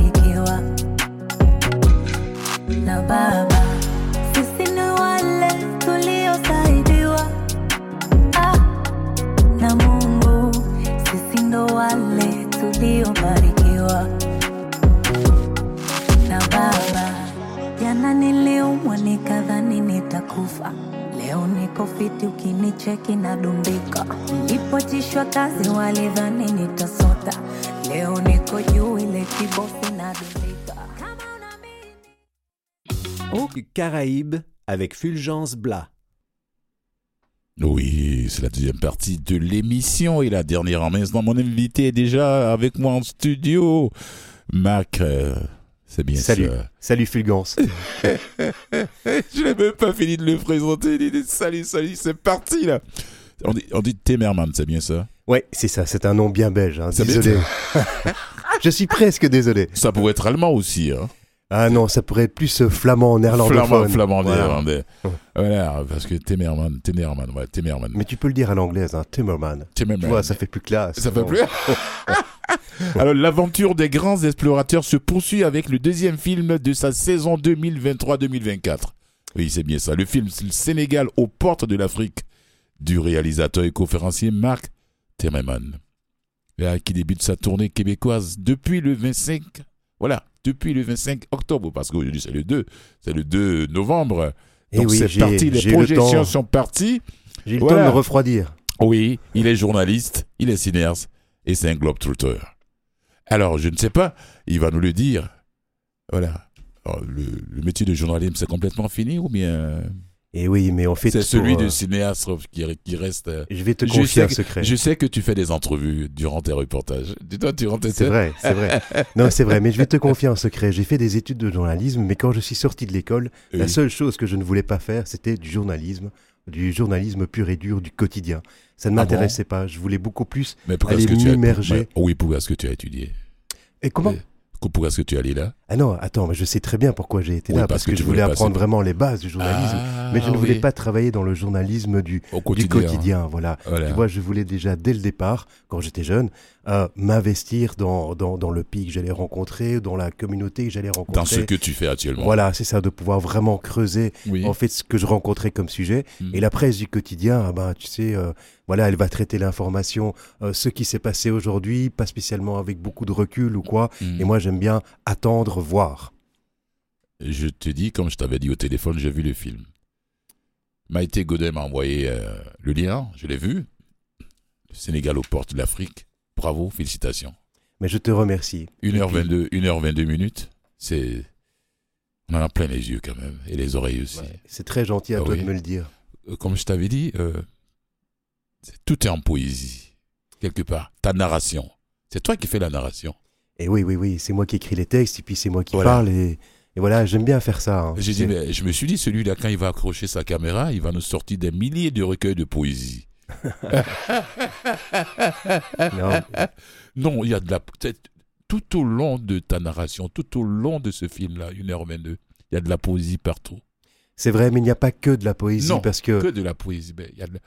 [SPEAKER 3] nikadhani nitakufa, leo niko fiti, ukinicheki nadumbika. Nilipotishwa kazi walidhani nitasota, leo niko juu, ile kibosi nadumbika. Kama unaamini
[SPEAKER 4] Au Caraïbes avec Fulgence Blas.
[SPEAKER 1] Oui, c'est la deuxième partie de l'émission et la dernière en maintenant. Mon invité est déjà avec moi en studio. Marc, euh, c'est bien
[SPEAKER 5] Salut.
[SPEAKER 1] ça.
[SPEAKER 5] Salut Fulgence.
[SPEAKER 1] Je n'ai même pas fini de le présenter. Il dit salut, salut, c'est parti là. On dit, on dit c'est bien ça?
[SPEAKER 5] Ouais, c'est ça, c'est un nom bien belge. hein, Désolé. Je suis presque désolé.
[SPEAKER 1] Ça pourrait être allemand aussi. Hein
[SPEAKER 5] Ah non, ça pourrait être plus euh, flamand néerlandophone.
[SPEAKER 1] flamand, flamand
[SPEAKER 5] Voilà.
[SPEAKER 1] néerlandais. Voilà, parce que Temerman, Temerman, ouais, Temerman.
[SPEAKER 5] Mais tu peux le dire à l'anglaise, hein, Timmerman.
[SPEAKER 1] Temerman.
[SPEAKER 5] Tu vois, ça fait plus classe.
[SPEAKER 1] Ça fait plus. Alors, l'aventure des grands explorateurs se poursuit avec le deuxième film de sa saison 2023-2024. Oui, c'est bien ça. Le film Sénégal aux portes de l'Afrique du réalisateur et conférencier Marc Temerman. Là, qui débute sa tournée québécoise depuis le 25, voilà, depuis le 25 octobre, parce qu'aujourd'hui c'est le 2, c'est le 2 novembre.
[SPEAKER 5] Eh
[SPEAKER 1] Donc
[SPEAKER 5] oui,
[SPEAKER 1] c'est parti, les
[SPEAKER 5] le
[SPEAKER 1] projections sont parties.
[SPEAKER 5] J'ai le
[SPEAKER 1] Voilà.
[SPEAKER 5] temps de me refroidir.
[SPEAKER 1] Oui, il est journaliste, il est cinéaste et c'est un globetrotter. Alors, je ne sais pas, il va nous le dire. Voilà. Alors, le, le métier de journalisme, c'est complètement fini ou bien?
[SPEAKER 5] Et Eh oui, mais on fait
[SPEAKER 1] c'est
[SPEAKER 5] pour,
[SPEAKER 1] celui de
[SPEAKER 5] euh,
[SPEAKER 1] cinéaste qui, qui reste. euh,
[SPEAKER 5] Je vais te confier
[SPEAKER 1] sais
[SPEAKER 5] un
[SPEAKER 1] que-
[SPEAKER 5] secret.
[SPEAKER 1] Je sais que tu fais des entrevues durant tes reportages. Dis-toi, durant tes
[SPEAKER 5] C'est vrai, c'est vrai. Non, c'est vrai, mais je vais te confier un secret. J'ai fait des études de journalisme, mais quand je suis sorti de l'école, la seule chose que je ne voulais pas faire, c'était du journalisme, du journalisme pur et dur, du quotidien. Ça ne
[SPEAKER 1] Ah
[SPEAKER 5] m'intéressait pas. Je voulais beaucoup plus.
[SPEAKER 1] Mais
[SPEAKER 5] aller
[SPEAKER 1] as
[SPEAKER 5] m'immerger.
[SPEAKER 1] Oui, pourquoi est-ce que tu as étudié?
[SPEAKER 5] Et comment?
[SPEAKER 1] Pourquoi est-ce que tu es allé là?
[SPEAKER 5] Ah non, attends, mais je sais très bien pourquoi j'ai été
[SPEAKER 1] Oui,
[SPEAKER 5] là,
[SPEAKER 1] parce
[SPEAKER 5] parce,
[SPEAKER 1] que
[SPEAKER 5] je voulais apprendre vraiment les bases du journalisme.
[SPEAKER 1] Ah,
[SPEAKER 5] mais je ne voulais
[SPEAKER 1] oui.
[SPEAKER 5] pas travailler dans le journalisme du,
[SPEAKER 1] au
[SPEAKER 5] du
[SPEAKER 1] quotidien.
[SPEAKER 5] quotidien, voilà.
[SPEAKER 1] Voilà.
[SPEAKER 5] Tu vois, je voulais déjà, dès le départ, quand j'étais jeune, euh, m'investir dans, dans, dans le pays que j'allais rencontrer, dans la communauté que j'allais rencontrer.
[SPEAKER 1] Dans ce que tu fais actuellement.
[SPEAKER 5] Voilà, c'est ça, de pouvoir vraiment creuser
[SPEAKER 1] Oui.
[SPEAKER 5] en fait ce que je rencontrais comme sujet.
[SPEAKER 1] Mm.
[SPEAKER 5] Et la presse du quotidien, ah ben, tu sais, euh, voilà, elle va traiter l'information, euh, ce qui s'est passé aujourd'hui, pas spécialement avec beaucoup de recul ou quoi.
[SPEAKER 1] Mm.
[SPEAKER 5] Et moi, j'aime bien attendre, voir.
[SPEAKER 1] Je te dis, comme je t'avais dit au téléphone, j'ai vu le film. Maïté Godet m'a envoyé euh, le lien, je l'ai vu. Le Sénégal aux portes de l'Afrique. Bravo, félicitations.
[SPEAKER 5] Mais je te remercie.
[SPEAKER 1] 1h22, 1h22 minutes, c'est. On en a plein les yeux quand même, et les oreilles aussi.
[SPEAKER 5] Ouais, C'est très gentil à
[SPEAKER 1] Ah
[SPEAKER 5] toi
[SPEAKER 1] oui.
[SPEAKER 5] de me le dire.
[SPEAKER 1] Euh, Comme je t'avais dit, euh, tout est en poésie, quelque part. Ta narration. C'est toi qui fais la narration.
[SPEAKER 5] Et oui, oui, oui, c'est moi qui écris les textes, et puis c'est moi qui
[SPEAKER 1] Voilà.
[SPEAKER 5] parle, et, et voilà, j'aime bien faire ça. hein.
[SPEAKER 1] Dit, mais je me suis dit, celui-là, quand il va accrocher sa caméra, il va nous sortir des milliers de recueils de poésie.
[SPEAKER 5] Non,
[SPEAKER 1] Non, il y a de la. Tout au long de ta narration, tout au long de ce film-là, 1h22, il y a de la poésie partout.
[SPEAKER 5] c'est vrai, mais il n'y a pas que de la poésie,
[SPEAKER 1] Non,
[SPEAKER 5] parce que...
[SPEAKER 1] Que de la poésie. Il y a de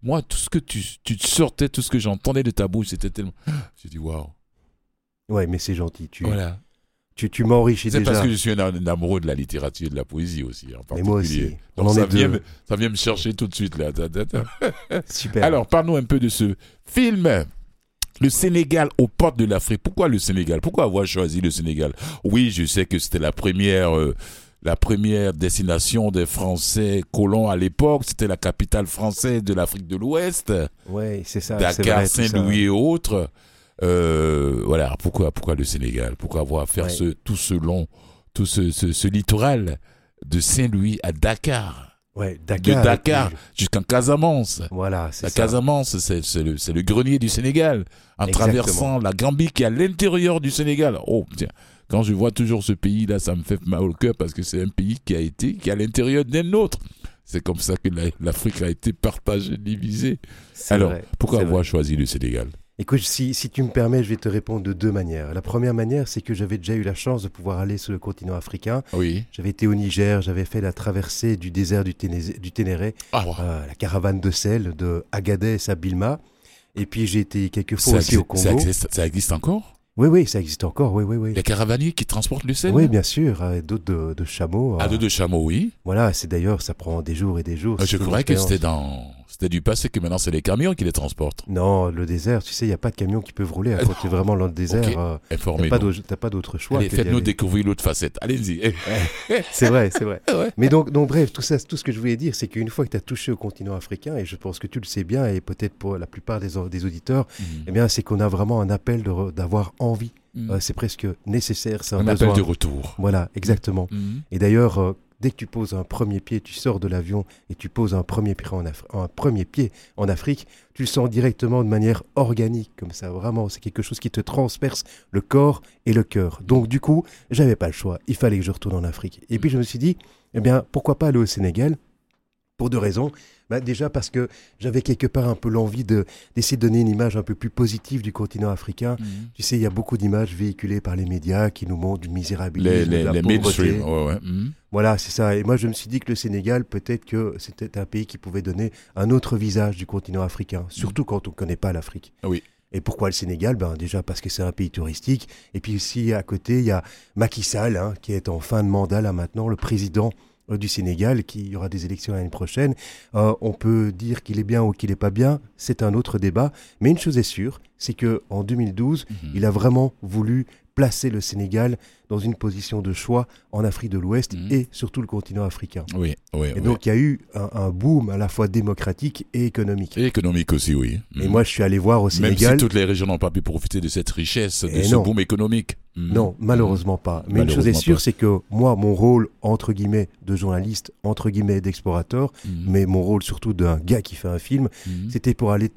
[SPEAKER 1] Moi, tout ce que tu, tu sortais, tout ce que j'entendais de ta bouche, c'était tellement. J'ai dit, waouh.
[SPEAKER 5] Ouais, mais c'est gentil, tu,
[SPEAKER 1] Voilà.
[SPEAKER 5] Tu, tu m'enrichis
[SPEAKER 1] C'est
[SPEAKER 5] déjà.
[SPEAKER 1] parce que je suis un, un amoureux de la littérature et de la poésie aussi, en
[SPEAKER 5] Mais moi aussi, on
[SPEAKER 1] Donc
[SPEAKER 5] en
[SPEAKER 1] ça
[SPEAKER 5] est
[SPEAKER 1] vient,
[SPEAKER 5] deux.
[SPEAKER 1] me, ça vient me chercher tout de suite là.
[SPEAKER 5] Super.
[SPEAKER 1] Alors, parle-nous un peu de ce film. Le Sénégal aux portes de l'Afrique. Pourquoi le Sénégal? Pourquoi avoir choisi le Sénégal? Oui, je sais que c'était la première, euh, la première destination des Français colons à l'époque. C'était la capitale française de l'Afrique de l'Ouest.
[SPEAKER 5] ouais, c'est ça. c'est
[SPEAKER 1] Dakar. Saint-Louis et autres. Euh, voilà, pourquoi, pourquoi le Sénégal? Pourquoi avoir faire
[SPEAKER 5] Ouais.
[SPEAKER 1] ce, tout ce long, tout ce, ce, ce littoral de Saint-Louis à Dakar,
[SPEAKER 5] Ouais,
[SPEAKER 1] de
[SPEAKER 5] Dakar.
[SPEAKER 1] Dakar
[SPEAKER 5] et puis-
[SPEAKER 1] jusqu'en Casamance.
[SPEAKER 5] Voilà, c'est
[SPEAKER 1] La
[SPEAKER 5] ça.
[SPEAKER 1] Casamance, c'est c'est le, c'est le grenier du Sénégal, en
[SPEAKER 5] Exactement.
[SPEAKER 1] traversant la Gambie qui est à l'intérieur du Sénégal. Oh, tiens, quand je vois toujours ce pays-là, ça me fait mal au cœur parce que c'est un pays qui a été, qui est à l'intérieur d'un autre. C'est comme ça que la- l'Afrique a été partagée, divisée.
[SPEAKER 5] C'est
[SPEAKER 1] Alors,
[SPEAKER 5] vrai,
[SPEAKER 1] pourquoi avoir
[SPEAKER 5] vrai.
[SPEAKER 1] choisi le Sénégal?
[SPEAKER 5] Écoute, si, si tu me permets, je vais te répondre de deux manières. La première manière, c'est que j'avais déjà eu la chance de pouvoir aller sur le continent africain.
[SPEAKER 1] Oui.
[SPEAKER 5] J'avais été au Niger, j'avais fait la traversée du désert du, Téné- du Ténéré,
[SPEAKER 1] Ah,
[SPEAKER 5] euh, la caravane de sel de Agadez à Bilma. Et puis j'ai été quelques fois
[SPEAKER 1] ça,
[SPEAKER 5] aussi au
[SPEAKER 1] existe, ça
[SPEAKER 5] Congo.
[SPEAKER 1] existe- ça existe encore?
[SPEAKER 5] Oui, oui, ça existe encore, oui, oui, oui.
[SPEAKER 1] Les caravaniers qui transportent le sel
[SPEAKER 5] Oui, bien sûr, euh, d'autres de, de chameaux.
[SPEAKER 1] À
[SPEAKER 5] euh,
[SPEAKER 1] deux de chameaux, oui.
[SPEAKER 5] Voilà, c'est d'ailleurs, ça prend des jours et des jours.
[SPEAKER 1] Ah,
[SPEAKER 5] c'est
[SPEAKER 1] Je croyais que c'était dans, c'était du passé, que maintenant c'est les camions qui les transportent.
[SPEAKER 5] Non, le désert, tu sais, il n'y a pas de camions qui peuvent rouler. hein. Quand tu es vraiment dans le désert,
[SPEAKER 1] Ok.
[SPEAKER 5] euh, t'as
[SPEAKER 1] Informez-nous.
[SPEAKER 5] pas d'autre- choix.
[SPEAKER 1] Allez, faites-nous découvrir l'autre facette. Allez-y.
[SPEAKER 5] C'est vrai, c'est vrai.
[SPEAKER 1] Ouais.
[SPEAKER 5] Mais donc, donc bref, tout, ça, tout ce que je voulais dire, c'est qu'une fois que tu as touché au continent africain, et je pense que tu le sais bien, et peut-être pour la plupart des, des auditeurs, eh bien, c'est qu'on a vraiment un appel de d'avoir envie.
[SPEAKER 1] Mm.
[SPEAKER 5] Euh, c'est presque nécessaire, c'est un,
[SPEAKER 1] Un appel de retour.
[SPEAKER 5] Voilà, exactement.
[SPEAKER 1] Mm.
[SPEAKER 5] Et d'ailleurs, euh, dès que tu poses un premier pied, tu sors de l'avion et tu poses un premier pied en, un premier pied en Afrique, tu le sens directement de manière organique, comme ça. Vraiment, c'est quelque chose qui te transperce le corps et le cœur. Donc, du coup, j'avais pas le choix. Il fallait que je retourne en Afrique. Et puis, je me suis dit, eh bien, pourquoi pas aller au Sénégal pour deux raisons. Bah, déjà parce que j'avais quelque part un peu l'envie de, d'essayer de donner une image un peu plus positive du continent africain.
[SPEAKER 1] Mm.
[SPEAKER 5] Tu sais, il y a beaucoup d'images véhiculées par les médias qui nous montrent du misérabilisme,
[SPEAKER 1] Les,
[SPEAKER 5] de
[SPEAKER 1] les,
[SPEAKER 5] la
[SPEAKER 1] les
[SPEAKER 5] pauvreté.
[SPEAKER 1] Ouais. Mm.
[SPEAKER 5] Voilà, c'est ça. Et moi, je me suis dit que le Sénégal, peut-être que c'était un pays qui pouvait donner un autre visage du continent africain, surtout quand on ne connaît pas l'Afrique.
[SPEAKER 1] Oui.
[SPEAKER 5] Et pourquoi le Sénégal? Ben, Déjà parce que c'est un pays touristique. Et puis aussi, à côté, il y a Macky Sall, hein, qui est en fin de mandat là maintenant, le président du Sénégal, qui y aura des élections l'année prochaine. Euh, on peut dire qu'il est bien ou qu'il n'est pas bien, c'est un autre débat. Mais une chose est sûre, c'est que en 2012,
[SPEAKER 1] Mhm.
[SPEAKER 5] il a vraiment voulu placer le Sénégal dans une position de choix en Afrique de l'Ouest
[SPEAKER 1] Mhm.
[SPEAKER 5] et surtout le continent africain.
[SPEAKER 1] Oui, oui.
[SPEAKER 5] Et
[SPEAKER 1] oui.
[SPEAKER 5] donc il y a eu un, un boom à la fois démocratique et économique.
[SPEAKER 1] Et économique aussi, oui.
[SPEAKER 5] Et
[SPEAKER 1] Mm.
[SPEAKER 5] moi je suis allé voir au
[SPEAKER 1] Même si
[SPEAKER 5] Sénégal.
[SPEAKER 1] toutes les régions n'ont pas pu profiter de cette richesse, de
[SPEAKER 5] Et
[SPEAKER 1] ce
[SPEAKER 5] non.
[SPEAKER 1] boom économique. Mm.
[SPEAKER 5] Non, malheureusement pas. Mais une chose est sûre, c'est que moi, mon rôle, entre guillemets, de journaliste, entre guillemets, d'explorateur,
[SPEAKER 1] Mm.
[SPEAKER 5] mais mon rôle surtout d'un gars qui fait un film,
[SPEAKER 1] Mm.
[SPEAKER 5] c'était pour aller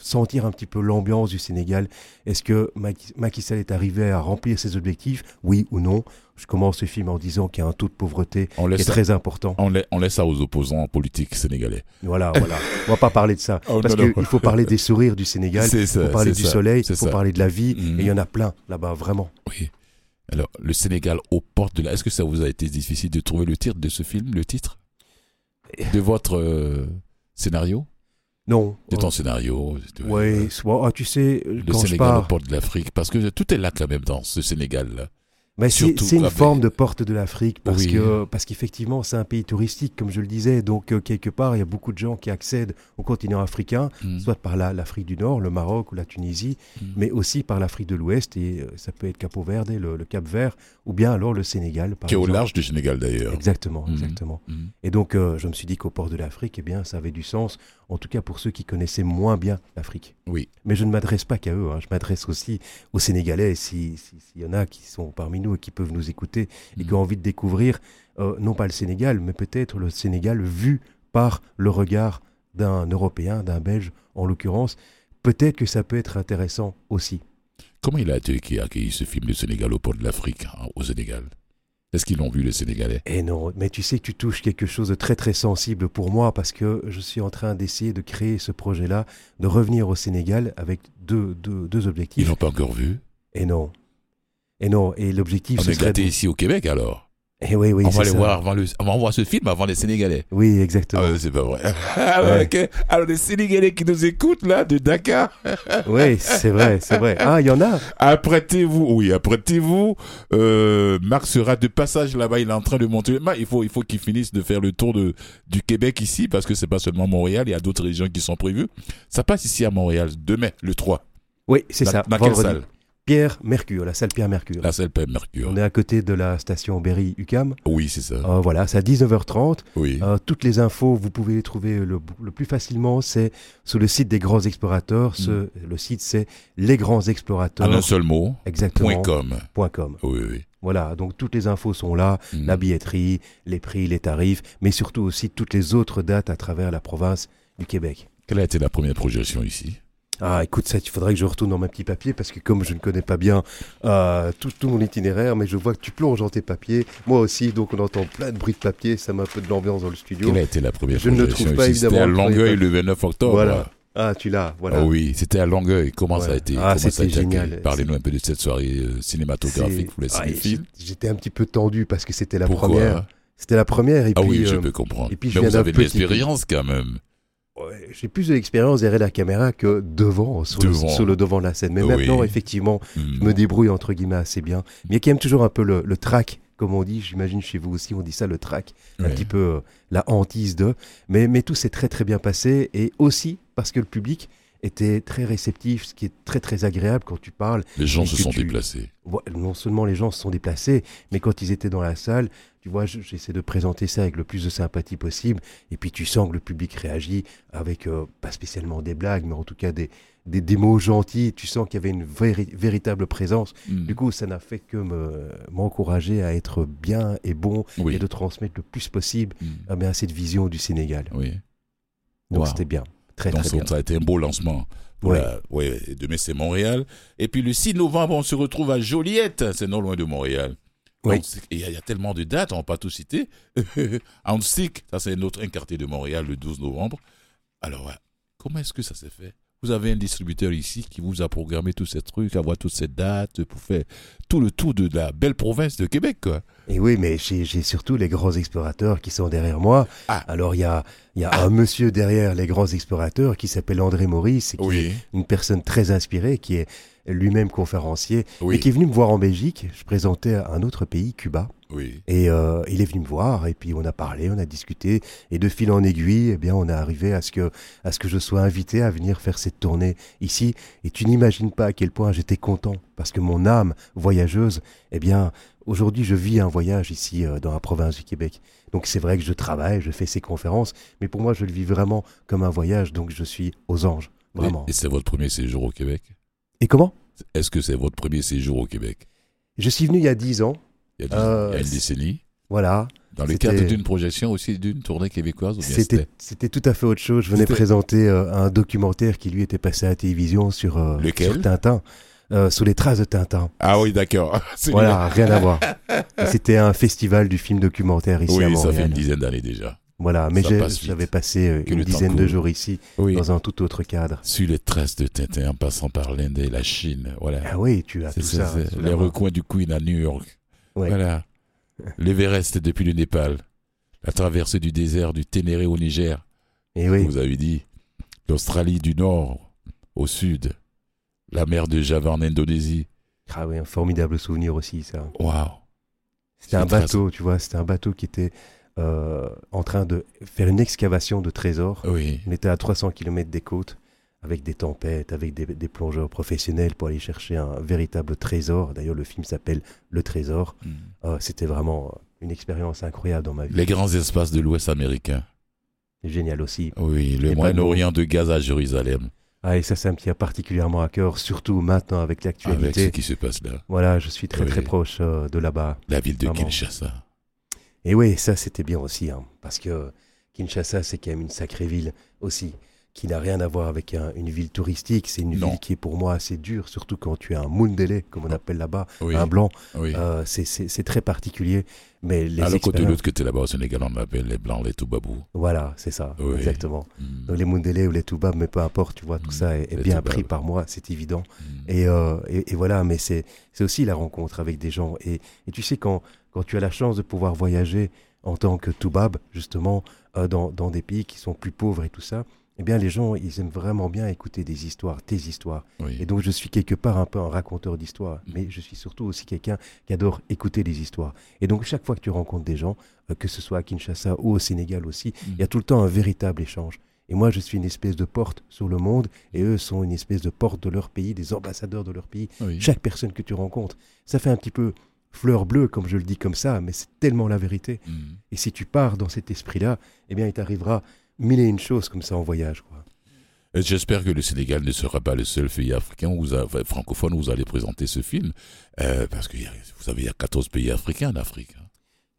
[SPEAKER 5] sentir un petit peu l'ambiance du Sénégal. Est-ce que Macky Sall est arrivé à remplir ses objectifs Oui ou non? Je commence ce film en disant qu'il y a un taux de pauvreté
[SPEAKER 1] On
[SPEAKER 5] qui est très important.
[SPEAKER 1] on, laisse, on laisse ça aux opposants politiques sénégalais.
[SPEAKER 5] Voilà, voilà. On va pas parler de ça.
[SPEAKER 1] Oh,
[SPEAKER 5] parce qu'il faut parler des sourires du Sénégal, il faut parler du
[SPEAKER 1] ça,
[SPEAKER 5] soleil, il faut
[SPEAKER 1] ça.
[SPEAKER 5] parler de la vie, et il y en a plein là-bas, vraiment.
[SPEAKER 1] Oui. Alors, le Sénégal aux portes de la... Est-ce que ça vous a été difficile de trouver le titre de ce film, le titre? De votre euh, scénario?
[SPEAKER 5] Non.
[SPEAKER 1] De ton
[SPEAKER 5] euh,
[SPEAKER 1] scénario
[SPEAKER 5] ouais, soit- ah, tu sais,
[SPEAKER 1] Le
[SPEAKER 5] quand je
[SPEAKER 1] Sénégal aux portes de l'Afrique, parce que tout est là quand même dans ce Sénégal-là.
[SPEAKER 5] Mais c'est
[SPEAKER 1] Surtout
[SPEAKER 5] c'est une forme de porte de l'Afrique parce
[SPEAKER 1] Oui.
[SPEAKER 5] que parce qu'effectivement c'est un pays touristique comme je le disais donc euh, quelque part il y a beaucoup de gens qui accèdent au continent africain
[SPEAKER 1] Mm.
[SPEAKER 5] soit par la- l'Afrique du Nord, le Maroc ou la Tunisie,
[SPEAKER 1] Mm.
[SPEAKER 5] mais aussi par l'Afrique de l'Ouest et euh, ça peut être Capo Verde, le, le Cap Vert ou bien alors le Sénégal par
[SPEAKER 1] Qui est au large du Sénégal d'ailleurs.
[SPEAKER 5] Exactement,
[SPEAKER 1] Mhm.
[SPEAKER 5] exactement.
[SPEAKER 1] Mm.
[SPEAKER 5] Et donc euh, je me suis dit qu'au port de l'Afrique eh bien ça avait du sens en tout cas pour ceux qui connaissaient moins bien l'Afrique.
[SPEAKER 1] Oui.
[SPEAKER 5] Mais je ne m'adresse pas qu'à eux, hein. je m'adresse aussi aux Sénégalais, s'il si, s'il y en a qui sont parmi nous et qui peuvent nous écouter et
[SPEAKER 1] Mm.
[SPEAKER 5] qui ont envie de découvrir, euh, non pas le Sénégal, mais peut-être le Sénégal vu par le regard d'un Européen, d'un Belge en l'occurrence, peut-être que ça peut être intéressant aussi.
[SPEAKER 1] Comment il a été qui a accueilli ce film, Le Sénégal au port de l'Afrique, hein, au Sénégal? Est-ce qu'ils l'ont vu, les Sénégalais?
[SPEAKER 5] Et non, mais tu sais que tu touches quelque chose de très très sensible pour moi parce que je suis en train d'essayer de créer ce projet-là, de revenir au Sénégal avec deux, deux, deux
[SPEAKER 1] Ils
[SPEAKER 5] objectifs.
[SPEAKER 1] l'ont pas encore vu?
[SPEAKER 5] Et non. Et non, et l'objectif
[SPEAKER 1] On
[SPEAKER 5] ce
[SPEAKER 1] est
[SPEAKER 5] de-
[SPEAKER 1] ici au Québec alors.
[SPEAKER 5] Eh oui, oui,
[SPEAKER 1] on,
[SPEAKER 5] c'est
[SPEAKER 1] va aller
[SPEAKER 5] ça.
[SPEAKER 1] voir avant le... on va voir ce film avant les Sénégalais.
[SPEAKER 5] Oui, exactement.
[SPEAKER 1] Ah, c'est pas vrai. Alors,
[SPEAKER 5] Ouais.
[SPEAKER 1] Alors, les Sénégalais qui nous écoutent là, de Dakar,
[SPEAKER 5] Oui, c'est vrai, c'est vrai. Ah, il y en a
[SPEAKER 1] apprêtez-vous. Oui, apprêtez-vous. Euh, Marc sera de passage là-bas. Il est en train de monter. Il faut, il faut qu'il finisse de faire le tour de, du Québec ici, parce que c'est pas seulement Montréal. Il y a d'autres régions qui sont prévues. Ça passe ici à Montréal demain, le 3.
[SPEAKER 5] Oui, c'est ça.
[SPEAKER 1] Dans quelle salle?
[SPEAKER 5] Pierre Mercure, la salle Pierre Mercure.
[SPEAKER 1] La salle Père Mercure.
[SPEAKER 5] On est à côté de la station Berry-UCAM.
[SPEAKER 1] Oui, c'est ça.
[SPEAKER 5] Euh, voilà, c'est à 19h30.
[SPEAKER 1] Oui.
[SPEAKER 5] Euh, toutes les infos, vous pouvez les trouver le, le plus facilement, c'est sur le site des Grands Explorateurs. Ce- Le site, c'est
[SPEAKER 1] en un seul mot.
[SPEAKER 5] Exactement.
[SPEAKER 1] Point com.
[SPEAKER 5] point com.
[SPEAKER 1] Oui, oui.
[SPEAKER 5] Voilà, donc toutes les infos sont là,
[SPEAKER 1] Mm.
[SPEAKER 5] la billetterie, les prix, les tarifs, mais surtout aussi toutes les autres dates à travers la province du Québec.
[SPEAKER 1] Quelle a été la première projection ici?
[SPEAKER 5] Ah, écoute, ça, il faudrait que je retourne dans mes petits papiers parce que comme je ne connais pas bien euh, tout, tout mon itinéraire, mais je vois que tu plonges dans tes papiers, moi aussi, donc on entend plein de bruit de papier, ça met un peu de l'ambiance dans le studio.
[SPEAKER 1] Quelle a été la première
[SPEAKER 5] Je ne le trouve pas,
[SPEAKER 1] ici? C'était à
[SPEAKER 5] évidemment,
[SPEAKER 1] Longueuil le 29 octobre.
[SPEAKER 5] Voilà. Ah, tu l'as, voilà.
[SPEAKER 1] Ah oui, c'était à Longueuil. Comment ça a été?
[SPEAKER 5] Ah,
[SPEAKER 1] comment ça a
[SPEAKER 5] c'était génial.
[SPEAKER 1] Parlez-nous un peu de cette soirée euh, cinématographique pour les
[SPEAKER 5] ah,
[SPEAKER 1] cinéphiles.
[SPEAKER 5] J'étais un petit peu tendu parce que c'était la
[SPEAKER 1] Pourquoi?
[SPEAKER 5] première. C'était la première et
[SPEAKER 1] Ah
[SPEAKER 5] puis
[SPEAKER 1] oui, je
[SPEAKER 5] euh,
[SPEAKER 1] peux comprendre.
[SPEAKER 5] et puis je
[SPEAKER 1] Mais vous avez de
[SPEAKER 5] petit
[SPEAKER 1] l'expérience quand même.
[SPEAKER 5] Ouais, j'ai plus de l'expérience derrière la caméra que devant, sur,
[SPEAKER 1] Devant.
[SPEAKER 5] Le, sur le devant de la scène. Mais
[SPEAKER 1] Oui.
[SPEAKER 5] maintenant, effectivement, je me débrouille entre guillemets assez bien. Mais il y a quand même toujours un peu le, le track, comme on dit, j'imagine chez vous aussi, on dit ça, le track, un petit peu euh, la hantise de. Mais, mais tout s'est très très bien passé et aussi parce que le public était très réceptif, ce qui est très très agréable quand tu parles.
[SPEAKER 1] Les gens se sont
[SPEAKER 5] tu-
[SPEAKER 1] déplacés.
[SPEAKER 5] Non seulement les gens se sont déplacés, mais quand ils étaient dans la salle, tu vois, je- j'essaie de présenter ça avec le plus de sympathie possible. Et puis tu sens que le public réagit avec, euh, pas spécialement des blagues, mais en tout cas des, des, des mots gentils. Tu sens qu'il y avait une véri- véritable présence.
[SPEAKER 1] Hmm.
[SPEAKER 5] Du coup, ça n'a fait que me- m'encourager à être bien et bon
[SPEAKER 1] oui.
[SPEAKER 5] et de transmettre le plus possible eh bien, cette vision du Sénégal.
[SPEAKER 1] Oui.
[SPEAKER 5] Donc
[SPEAKER 1] Wow.
[SPEAKER 5] c'était bien, très
[SPEAKER 1] Donc
[SPEAKER 5] très
[SPEAKER 1] ça,
[SPEAKER 5] bien.
[SPEAKER 1] ça a été un beau lancement. Pour
[SPEAKER 5] Ouais.
[SPEAKER 1] la- ouais, et demain c'est Montréal. Et puis le 6 novembre, on se retrouve à Joliette. C'est non loin de Montréal.
[SPEAKER 5] Oui.
[SPEAKER 1] Il y, a- tellement de dates, on ne va pas tout citer. Antic, ça c'est notre quartier de Montréal le 12 novembre. Alors, comment est-ce que ça s'est fait? Vous avez un distributeur ici qui vous a programmé tous ces trucs, avoir toutes ces dates pour faire tout le tour de la belle province de Québec, quoi.
[SPEAKER 5] Et oui, mais j'ai surtout les grands explorateurs qui sont derrière moi.
[SPEAKER 1] Ah.
[SPEAKER 5] Alors il y a, il y a un monsieur derrière les grands explorateurs qui s'appelle André Maurice, et qui est une personne très inspirée, qui est lui-même conférencier,
[SPEAKER 1] oui,
[SPEAKER 5] et qui est venu me voir en Belgique. Je présentais un autre pays, Cuba,
[SPEAKER 1] oui.
[SPEAKER 5] et euh, il est venu me voir, et puis on a parlé, on a discuté, et de fil en aiguille, eh bien, on est arrivé à ce que, à ce que je sois invité à venir faire cette tournée ici. Et tu n'imagines pas à quel point j'étais content, parce que mon âme voyageuse, eh bien, aujourd'hui, je vis un voyage ici euh, dans la province du Québec. Donc c'est vrai que je travaille, je fais ces conférences, mais pour moi, je le vis vraiment comme un voyage, donc je suis aux anges, vraiment.
[SPEAKER 1] Et, et c'est votre premier séjour au Québec?
[SPEAKER 5] Et comment?
[SPEAKER 1] Est-ce que c'est votre premier séjour au Québec?
[SPEAKER 5] Je suis venu il y a dix ans,
[SPEAKER 1] il y, a dix-
[SPEAKER 5] Euh,
[SPEAKER 1] il y a une
[SPEAKER 5] c'est-
[SPEAKER 1] décennie
[SPEAKER 5] voilà.
[SPEAKER 1] Dans le cadre d'une projection aussi d'une tournée québécoise
[SPEAKER 5] C'était tout à fait autre chose. Je venais présenter euh, un documentaire qui lui était passé à la télévision sur, euh, sur Tintin, euh, sous les traces de Tintin.
[SPEAKER 1] Ah oui, d'accord.
[SPEAKER 5] Voilà, rien à voir. C'était un festival du film documentaire ici à
[SPEAKER 1] Oui, ça
[SPEAKER 5] Montréal.
[SPEAKER 1] fait une dizaine d'années déjà.
[SPEAKER 5] Voilà, mais
[SPEAKER 1] Ça
[SPEAKER 5] j'avais passé euh,
[SPEAKER 1] Que
[SPEAKER 5] une dizaine de jours ici
[SPEAKER 1] Oui.
[SPEAKER 5] dans un tout autre cadre.
[SPEAKER 1] Sur les traces de Tintin en passant par l'Inde et la Chine. Voilà.
[SPEAKER 5] Ah oui, tu as tout
[SPEAKER 1] ça,
[SPEAKER 5] ça.
[SPEAKER 1] les recoins du Queen à New York.
[SPEAKER 5] Ouais.
[SPEAKER 1] Voilà. L'Everest depuis le Népal. La traversée du désert du Ténéré au Niger.
[SPEAKER 5] Et oui,
[SPEAKER 1] Vous avez dit. L'Australie du Nord au sud. La mer de Java en Indonésie.
[SPEAKER 5] ah oui, un formidable souvenir aussi, ça.
[SPEAKER 1] Waouh.
[SPEAKER 5] C'était un
[SPEAKER 1] très-
[SPEAKER 5] bateau, tu vois, c'était un bateau qui était euh, en train de faire une excavation de trésors.
[SPEAKER 1] Oui.
[SPEAKER 5] On était à 300 km des côtes, avec des tempêtes, avec des, des plongeurs professionnels pour aller chercher un véritable trésor. D'ailleurs, le film s'appelle Le Trésor.
[SPEAKER 1] Mm.
[SPEAKER 5] Euh, C'était vraiment une expérience incroyable dans ma vie.
[SPEAKER 1] Les grands espaces de l'Ouest américain.
[SPEAKER 5] Génial aussi.
[SPEAKER 1] Oui, le Moyen-Orient de Gaza à Jérusalem.
[SPEAKER 5] Ah, et ça, ça me tient particulièrement à cœur, surtout maintenant avec
[SPEAKER 1] Avec ce
[SPEAKER 5] l'actualité.
[SPEAKER 1] qui se passe là.
[SPEAKER 5] Voilà, je suis très
[SPEAKER 1] Oui.
[SPEAKER 5] très proche euh, de là-bas.
[SPEAKER 1] La ville de
[SPEAKER 5] Vraiment.
[SPEAKER 1] Kinshasa.
[SPEAKER 5] Et oui, ça c'était bien aussi, hein, parce que Kinshasa c'est quand même une sacrée ville aussi, qui n'a rien à voir avec un- une ville touristique. C'est une
[SPEAKER 1] Non.
[SPEAKER 5] ville qui est pour moi assez dure, surtout quand tu es un Mundele, comme on appelle là-bas,
[SPEAKER 1] Oui.
[SPEAKER 5] un blanc.
[SPEAKER 1] oui.
[SPEAKER 5] Euh, c'est- très particulier, mais les
[SPEAKER 1] Alors que de
[SPEAKER 5] expériences-
[SPEAKER 1] l'autre côté là-bas au Sénégal, on appelle les Blancs les Toubabous.
[SPEAKER 5] Voilà, c'est ça,
[SPEAKER 1] Oui.
[SPEAKER 5] exactement.
[SPEAKER 1] Mm.
[SPEAKER 5] Donc les Mundele ou les Toubab, mais peu importe, tu vois, tout
[SPEAKER 1] Mm.
[SPEAKER 5] ça est, bien pris par moi, c'est évident.
[SPEAKER 1] Mm.
[SPEAKER 5] Et, euh, et, et voilà, mais c'est c'est aussi la rencontre avec des gens. Et, et tu sais, quand, quand tu as la chance de pouvoir voyager en tant que Toubab, justement, euh, dans, dans des pays qui sont plus pauvres et tout ça, eh bien, les gens, ils aiment vraiment bien écouter des histoires, tes histoires.
[SPEAKER 1] Oui.
[SPEAKER 5] Et donc, je suis quelque part un peu un raconteur d'histoires, mais je suis surtout aussi quelqu'un qui adore écouter des histoires. Et donc, chaque fois que tu rencontres des gens, euh, que ce soit à Kinshasa ou au Sénégal aussi, il y a tout le temps un véritable échange. Et moi, je suis une espèce de porte sur le monde, et eux sont une espèce de porte de leur pays, des ambassadeurs de leur pays.
[SPEAKER 1] Oui.
[SPEAKER 5] Chaque personne que tu rencontres, ça fait un petit peu fleur bleue, comme je le dis comme ça, mais c'est tellement la vérité.
[SPEAKER 1] Mm.
[SPEAKER 5] Et si tu pars dans cet esprit-là, eh bien, il t'arrivera mille et une choses comme ça en voyage. Quoi.
[SPEAKER 1] Et J'espère que le Sénégal ne sera pas le seul pays africain où vous a- enfin, francophone où vous allez présenter ce film, euh, parce que vous savez, il y a 14 pays africains en Afrique. hein.